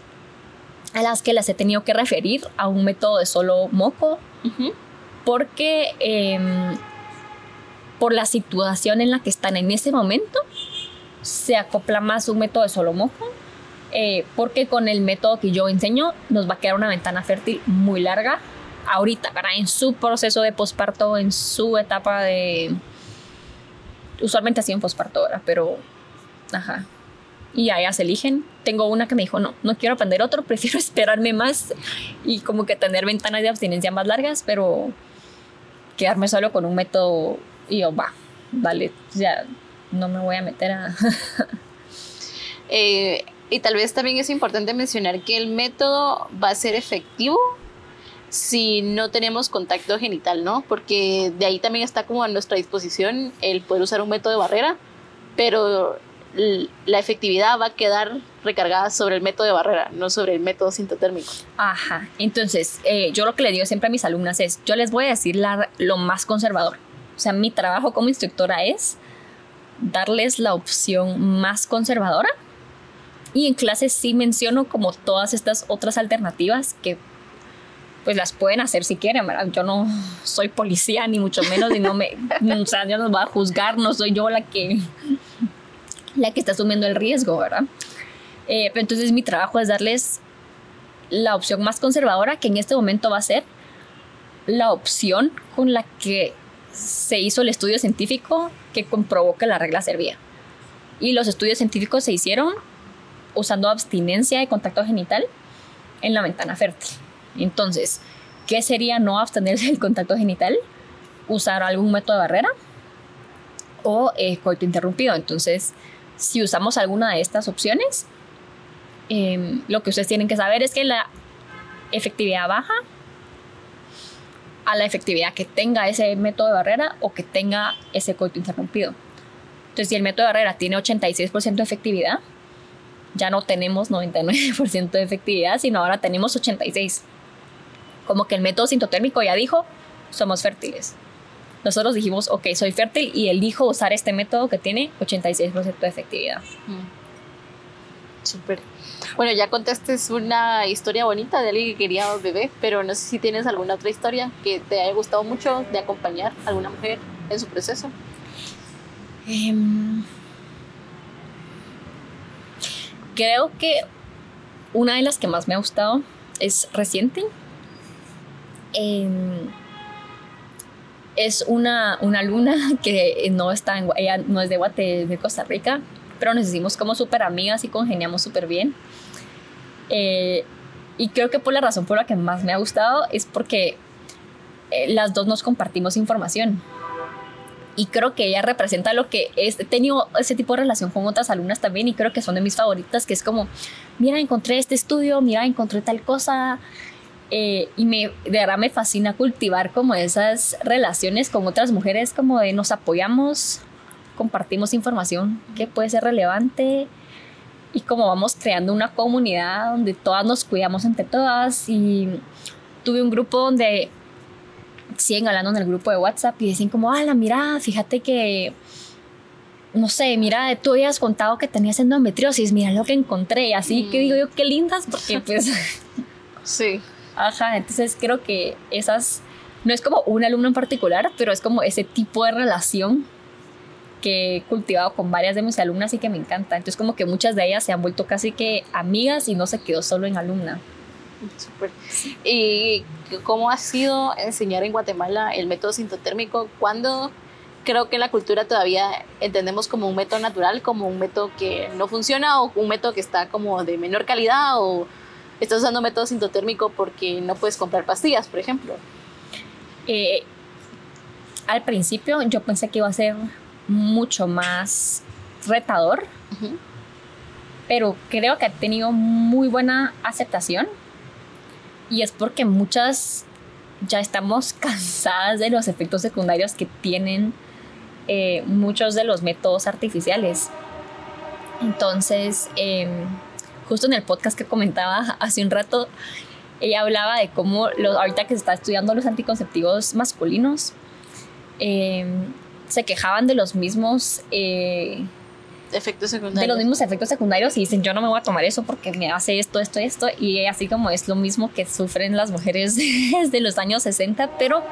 a las que las he tenido que referir a un método de solo moco. Porque em, por la situación en la que están en ese momento, se acopla más un método de solo moco. Eh, porque con el método que yo enseño nos va a quedar una ventana fértil muy larga ahorita, ¿verdad? En su proceso de posparto, en su etapa de... Usualmente así en posparto, ¿verdad? Pero, ajá. Y allá se eligen. Tengo una que me dijo, no, no quiero aprender otro, prefiero esperarme más y como que tener ventanas de abstinencia más largas, pero quedarme solo con un método y yo, va, vale, ya no me voy a meter a... Eh, y tal vez también es importante mencionar que el método va a ser efectivo si no tenemos contacto genital, ¿no? Porque de ahí también está como a nuestra disposición el poder usar un método de barrera, pero la efectividad va a quedar recargada sobre el método de barrera, no sobre el método sintotérmico. Ajá, entonces eh, yo lo que le digo siempre a mis alumnas es, yo les voy a decir lo más conservador. O sea, mi trabajo como instructora es darles la opción más conservadora y en clase sí menciono como todas estas otras alternativas que pues las pueden hacer si quieren, ¿verdad? Yo no soy policía ni mucho menos y no me, o sea, yo no va a juzgar, no soy yo la que, la que está asumiendo el riesgo, ¿verdad? Eh, pero entonces mi trabajo es darles la opción más conservadora que en este momento va a ser la opción con la que se hizo el estudio científico que comprobó que la regla servía. Y los estudios científicos se hicieron usando abstinencia de contacto genital en la ventana fértil. Entonces, ¿qué sería no abstenerse del contacto genital? Usar algún método de barrera o eh, coito interrumpido. Entonces, si usamos alguna de estas opciones, em, lo que ustedes tienen que saber es que la efectividad baja a la efectividad que tenga ese método de barrera o que tenga ese coito interrumpido. Entonces, si el método de barrera tiene 86% de efectividad, ya no tenemos 99% de efectividad, sino ahora tenemos 86%. Como que el método sintotérmico ya dijo, somos fértiles. Nosotros dijimos, ok, soy fértil y elijo usar este método que tiene 86% de efectividad. Mm. Súper. Bueno, ya contaste una historia bonita de alguien que quería un bebé, pero no sé si tienes alguna otra historia que te haya gustado mucho de acompañar a alguna mujer en su proceso. Em, creo que una de las que más me ha gustado es reciente. Em, es una, una alumna que no está en, ella no es de Guate, de Costa Rica, pero nos hicimos como súper amigas y congeniamos súper bien. Eh, y creo que por la razón por la que más me ha gustado es porque eh, las dos nos compartimos información. Y creo que ella representa lo que es. He tenido ese tipo de relación con otras alumnas también y creo que son de mis favoritas, que es como, mira, encontré este estudio, mira, encontré tal cosa. Eh, y me, de verdad me fascina cultivar como esas relaciones con otras mujeres, como de nos apoyamos, compartimos información que puede ser relevante y como vamos creando una comunidad donde todas nos cuidamos entre todas. Y tuve un grupo donde siguen hablando en el grupo de WhatsApp y dicen como, la mira, fíjate que, no sé, mira, tú habías contado que tenías endometriosis, mira lo que encontré, así que digo yo, qué lindas, porque pues... sí. Ajá, entonces creo que esas, no es como un alumno en particular, pero es como ese tipo de relación que he cultivado con varias de mis alumnas y que me encanta. Entonces como que muchas de ellas se han vuelto casi que amigas y no se quedó solo en alumna. Súper. ¿Y cómo ha sido enseñar en Guatemala el método sintotérmico? ¿Cuándo creo que la cultura todavía entendemos como un método natural, como un método que no funciona o un método que está como de menor calidad o estás usando método sintotérmico porque no puedes comprar pastillas, por ejemplo? Eh, al principio yo pensé que iba a ser mucho más retador, pero creo que ha tenido muy buena aceptación y es porque muchas ya estamos cansadas de los efectos secundarios que tienen eh, muchos de los métodos artificiales. Entonces, em, justo en el podcast que comentaba hace un rato, ella hablaba de cómo los, ahorita que se está estudiando los anticonceptivos masculinos, em, se quejaban de los mismos eh, efectos secundarios. De los mismos efectos secundarios y dicen, yo no me voy a tomar eso porque me hace esto, esto, esto. Y así como es lo mismo que sufren las mujeres desde los años 60, pero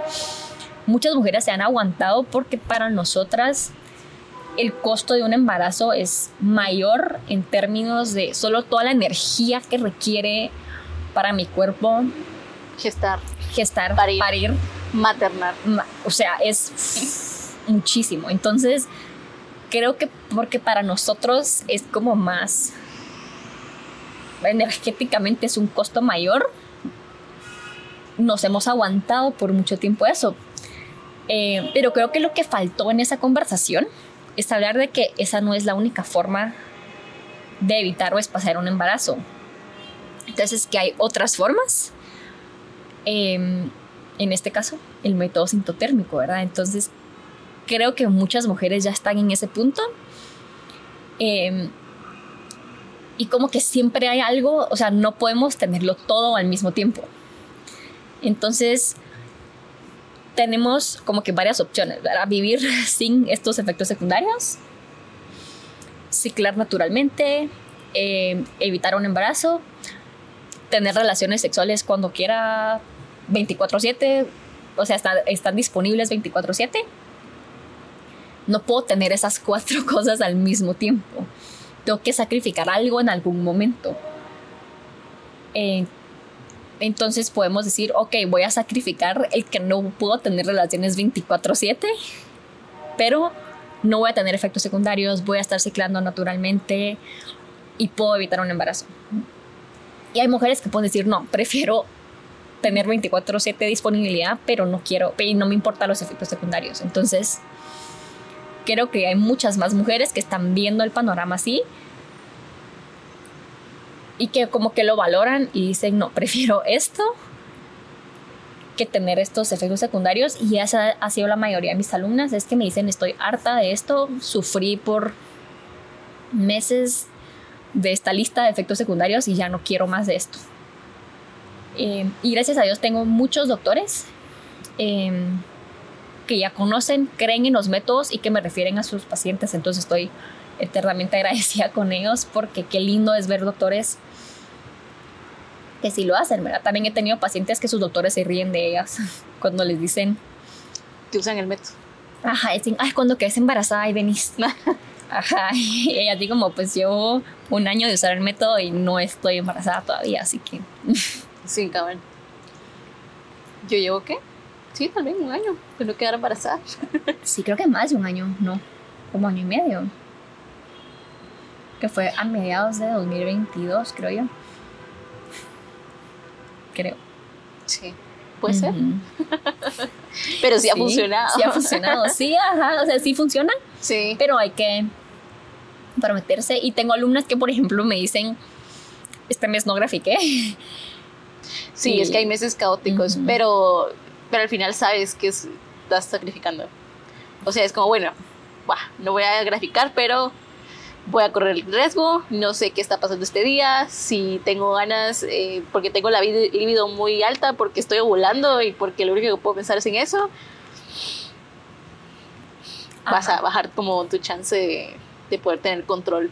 muchas mujeres se han aguantado porque para nosotras el costo de un embarazo es mayor en términos de solo toda la energía que requiere para mi cuerpo. Gestar. Gestar, parir, parir maternar. o sea, es muchísimo. Entonces, creo que porque para nosotros es como más energéticamente es un costo mayor, nos hemos aguantado por mucho tiempo eso. Eh, pero creo que lo que faltó en esa conversación es hablar de que esa no es la única forma de evitar o espaciar un embarazo. Entonces, que hay otras formas. Em, en este caso, el método sintotérmico, ¿verdad? Entonces, creo que muchas mujeres ya están en ese punto. Em, y como que siempre hay algo, o sea, no podemos tenerlo todo al mismo tiempo. Entonces, tenemos como que varias opciones, ¿verdad? Vivir sin estos efectos secundarios, ciclar naturalmente, em, evitar un embarazo, tener relaciones sexuales cuando quiera 24/7, o sea, están disponibles 24/7 no puedo tener esas cuatro cosas al mismo tiempo. Tengo que sacrificar algo en algún momento. Eh, Entonces podemos decir, ok, voy a sacrificar el que no puedo tener relaciones 24/7, pero no voy a tener efectos secundarios, voy a estar ciclando naturalmente y puedo evitar un embarazo. Y hay mujeres que pueden decir, no, prefiero tener 24/7 disponibilidad, pero no quiero, y no me importan los efectos secundarios. Entonces, creo que hay muchas más mujeres que están viendo el panorama así y que como que lo valoran y dicen, no, prefiero esto que tener estos efectos secundarios y esa ha sido la mayoría de mis alumnas, es que me dicen, estoy harta de esto, sufrí por meses de esta lista de efectos secundarios y ya no quiero más de esto. Eh, y gracias a Dios tengo muchos doctores eh, que ya conocen, creen en los métodos y que me refieren a sus pacientes. Entonces estoy eternamente agradecida con ellos porque qué lindo es ver doctores que sí lo hacen, ¿verdad? También he tenido pacientes que sus doctores se ríen de ellas cuando les dicen... Que usan el método. Ajá, dicen, ay, cuando quedes embarazada y venís. Ajá, y ella digo como, pues yo un año de usar el método y no estoy embarazada todavía, así que... Sí, cabrón. ¿Yo llevo qué? Sí, también un año de no quedar embarazada. Sí, creo que más de un año, no, como año y medio. Que fue a mediados de 2022, creo yo. Creo. Sí, puede ser. pero sí, ha funcionado. Sí ha funcionado, sí, ajá, o sea, sí funciona. Sí. Pero hay que prometerse. Y tengo alumnas que, por ejemplo, me dicen, este mes no grafiqué. Sí, es que hay meses caóticos, pero, pero al final sabes que estás sacrificando. O sea, es como, bueno, no voy a graficar, pero voy a correr el riesgo, no sé qué está pasando este día, si tengo ganas, eh, porque tengo la libido muy alta, porque estoy ovulando y porque lo único que puedo pensar es en eso, vas a bajar como tu chance de, de, poder tener control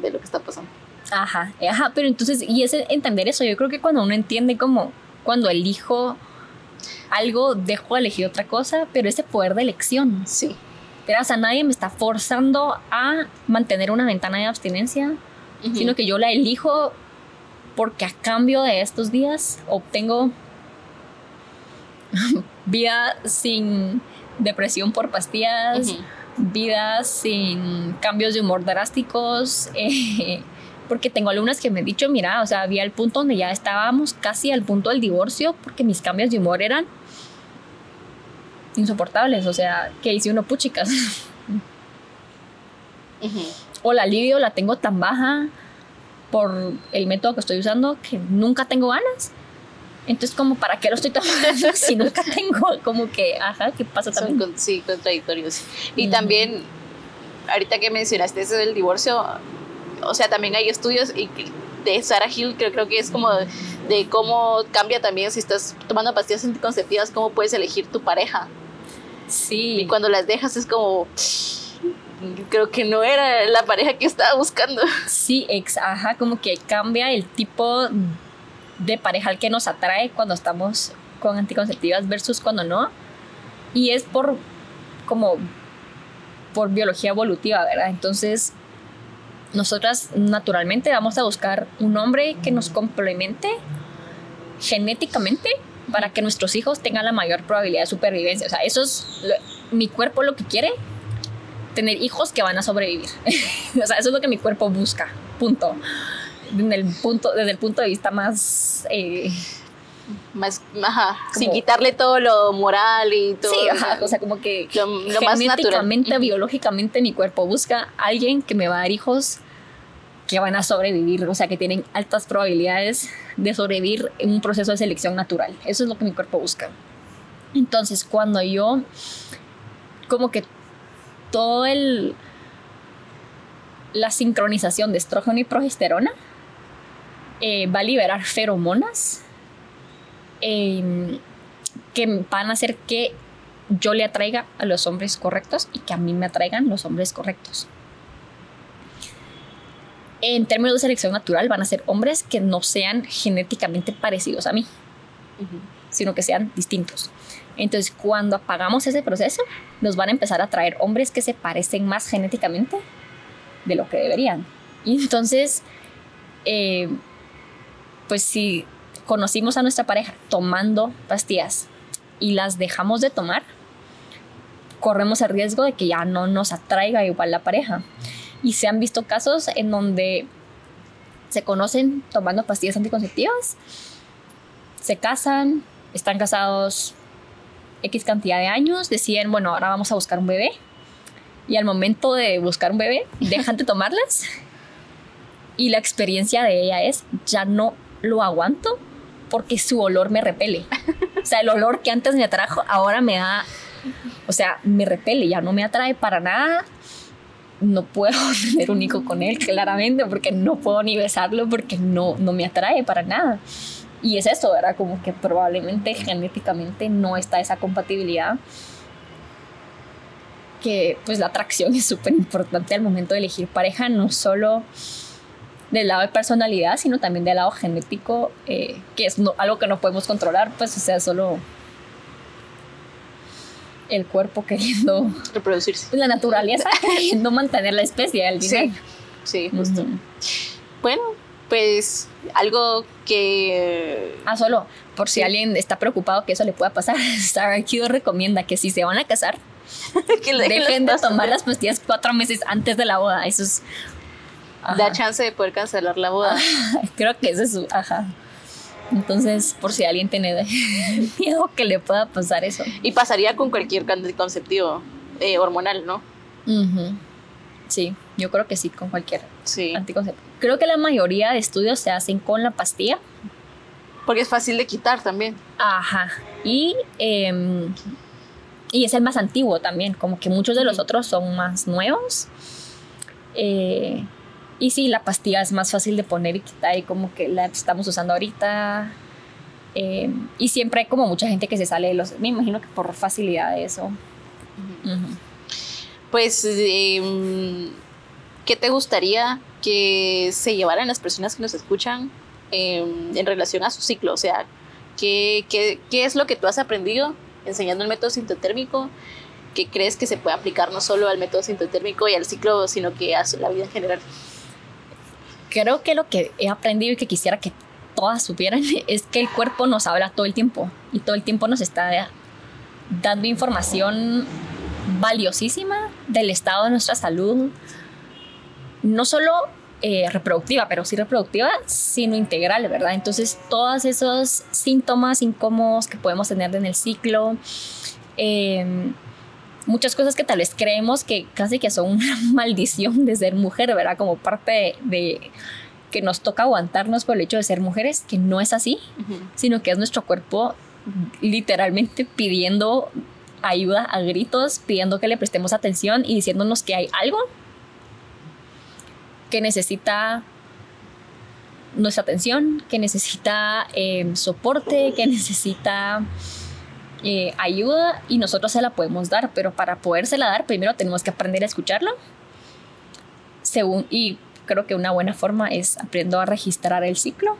de lo que está pasando. Ajá, ajá, pero entonces, y es entender eso, yo creo que cuando uno entiende como cuando elijo algo, dejo de elegir otra cosa, pero ese poder de elección. Sí o sea, nadie me está forzando a mantener una ventana de abstinencia, sino que yo la elijo porque a cambio de estos días obtengo vida sin depresión por pastillas, vida sin cambios de humor drásticos, eh, porque tengo alumnas que me han dicho, mira, o sea, había el punto donde ya estábamos casi al punto del divorcio porque mis cambios de humor eran insoportables, o sea, que hice uno puchicas. O la alivio la tengo tan baja por el método que estoy usando que nunca tengo ganas. Entonces, como, ¿para qué lo estoy tomando si nunca tengo? Como que, ajá, ¿qué pasa también? sí, contradictorios. Y también, ahorita que mencionaste eso del divorcio, o sea, también hay estudios y de Sarah Hill, creo, creo que es como de cómo cambia también si estás tomando pastillas anticonceptivas, cómo puedes elegir tu pareja. Sí. Y cuando las dejas es como creo que no era la pareja que estaba buscando. Sí, ex, ajá, como que cambia el tipo de pareja al que nos atrae cuando estamos con anticonceptivas versus cuando no. Y es por como por biología evolutiva, ¿verdad? Entonces, nosotras naturalmente vamos a buscar un hombre que nos complemente genéticamente para que nuestros hijos tengan la mayor probabilidad de supervivencia. O sea, eso es mi cuerpo lo que quiere, tener hijos que van a sobrevivir. o sea, eso es lo que mi cuerpo busca, punto. Desde el punto, desde el punto de vista más... Eh, más, ajá, sin quitarle todo lo moral y todo. Sí, ajá, o sea, como que lo, genéticamente, biológicamente mi cuerpo busca a alguien que me va a dar hijos que van a sobrevivir, o sea, que tienen altas probabilidades de sobrevivir en un proceso de selección natural. Eso es lo que mi cuerpo busca. Entonces, cuando yo, como que todo el, la sincronización de estrógeno y progesterona eh, va a liberar feromonas em, que van a hacer que yo le atraiga a los hombres correctos y que a mí me atraigan los hombres correctos en términos de selección natural van a ser hombres que no sean genéticamente parecidos a mí, sino que sean distintos. Entonces, cuando apagamos ese proceso, nos van a empezar a traer hombres que se parecen más genéticamente de lo que deberían. Y entonces, eh, pues si conocimos a nuestra pareja tomando pastillas y las dejamos de tomar, corremos el riesgo de que ya no nos atraiga igual la pareja. Y se han visto casos en donde se conocen tomando pastillas anticonceptivas, se casan, están casados X cantidad de años, deciden, bueno, ahora vamos a buscar un bebé. Y al momento de buscar un bebé, dejan de tomarlas. Y la experiencia de ella es, ya no lo aguanto porque su olor me repele. O sea, el olor que antes me atrajo, ahora me da, o sea, me repele, ya no me atrae para nada. No puedo tener un hijo con él, claramente, porque no puedo ni besarlo, porque no, no me atrae para nada. Y es eso, ¿verdad? Como que probablemente genéticamente no está esa compatibilidad. Que pues la atracción es súper importante al momento de elegir pareja, no solo del lado de personalidad, sino también del lado genético, eh, que es algo que no podemos controlar, pues o sea, solo el cuerpo queriendo reproducirse. La naturaleza queriendo mantener la especie al final. Sí, sí justo. Bueno, pues algo que... Ah, solo, por si alguien está preocupado que eso le pueda pasar, Sarah Q recomienda que si se van a casar, que dejen de tomar las pastillas cuatro meses antes de la boda. Eso es... Da chance de poder cancelar la boda. Creo que eso es su... Ajá. Entonces, por si alguien tiene miedo que le pueda pasar eso. Y pasaría con cualquier anticonceptivo eh, hormonal, ¿no? Sí, yo creo que sí, con cualquier sí. anticonceptivo. Creo que la mayoría de estudios se hacen con la pastilla. Porque es fácil de quitar también. Ajá. Y, em, y es el más antiguo también, como que muchos de los otros son más nuevos. Eh, y sí, la pastilla es más fácil de poner y quitar y como que la estamos usando ahorita. Em, y siempre hay como mucha gente que se sale de los... Me imagino que por facilidad de eso. Pues, em, ¿qué te gustaría que se llevaran las personas que nos escuchan em, en relación a su ciclo? O sea, ¿qué, ¿qué, qué, es lo que tú has aprendido enseñando el método sintotérmico? ¿Qué crees que se puede aplicar no solo al método sintotérmico y al ciclo, sino que a la vida en general? Creo que lo que he aprendido y que quisiera que todas supieran es que el cuerpo nos habla todo el tiempo y todo el tiempo nos está dando información valiosísima del estado de nuestra salud, no solo eh, reproductiva, pero sí reproductiva, sino integral, ¿verdad? Entonces, todos esos síntomas incómodos que podemos tener en el ciclo, em, muchas cosas que tal vez creemos que casi que son una maldición de ser mujer, ¿verdad? Como parte de, que nos toca aguantarnos por el hecho de ser mujeres, que no es así, sino que es nuestro cuerpo literalmente pidiendo ayuda a gritos, pidiendo que le prestemos atención y diciéndonos que hay algo que necesita nuestra atención, que necesita em, soporte, que necesita eh, ayuda y nosotros se la podemos dar, pero para podérsela dar primero tenemos que aprender a escucharlo. Según, y creo que una buena forma es aprender a registrar el ciclo,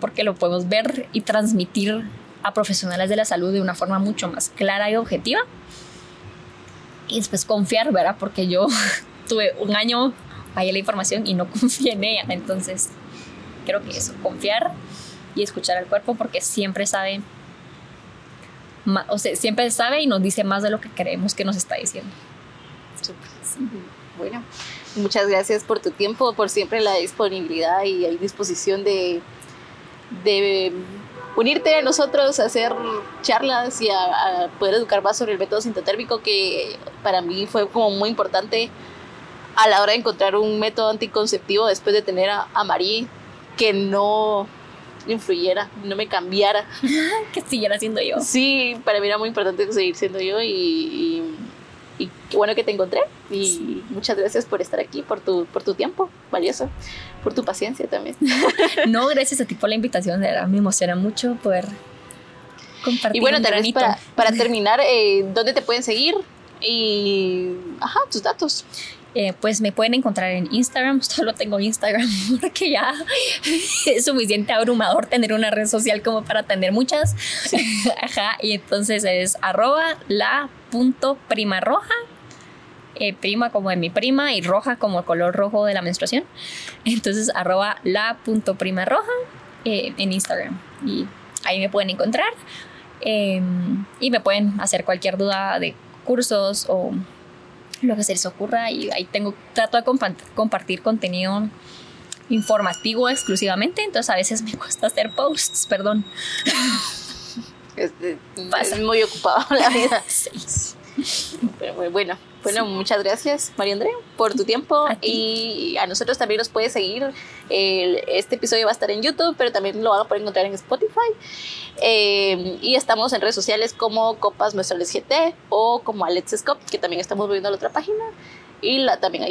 porque lo podemos ver y transmitir a profesionales de la salud de una forma mucho más clara y objetiva. Y después confiar, ¿verdad? Porque yo tuve un año ahí la información y no confié en ella. Entonces, creo que eso, confiar y escuchar al cuerpo porque siempre sabe, o sea, siempre sabe y nos dice más de lo que creemos que nos está diciendo. Bueno, muchas gracias por tu tiempo, por siempre la disponibilidad y la disposición de, de unirte a nosotros a hacer charlas y a, poder educar más sobre el método sintotérmico que para mí fue como muy importante a la hora de encontrar un método anticonceptivo después de tener a, a Marí que no influyera, no me cambiara. que siguiera siendo yo. Sí, para mí era muy importante seguir siendo yo y, y, qué bueno que te encontré y muchas gracias por estar aquí, por tu, por tu tiempo valioso, por tu paciencia también. no, gracias a ti por la invitación, de verdad me emociona mucho poder compartir. Y bueno, tal vez para, para terminar, eh, ¿dónde te pueden seguir? Y, ajá, tus datos. Eh, pues me pueden encontrar en Instagram, solo tengo Instagram porque ya es suficiente abrumador tener una red social como para tener muchas. Ajá, y entonces es arroba la punto prima roja. Eh, prima como de mi prima y roja como el color rojo de la menstruación. Entonces arroba la punto prima roja eh, en Instagram. y ahí me pueden encontrar. Em, y me pueden hacer cualquier duda de cursos o lo que se les ocurra y ahí tengo, trato de compartir contenido informativo exclusivamente, entonces a veces me cuesta hacer posts, perdón. Es, muy ocupado la vida. Pero bueno, bueno, muchas gracias, María Andrea, por tu tiempo. y a nosotros también nos puedes seguir. este episodio va a estar en YouTube, pero también lo van a poder encontrar en Spotify. Eh, y estamos en redes sociales como Copas Nuestro GT o como Alex Scott, que también estamos viendo la otra página. Y la, también ahí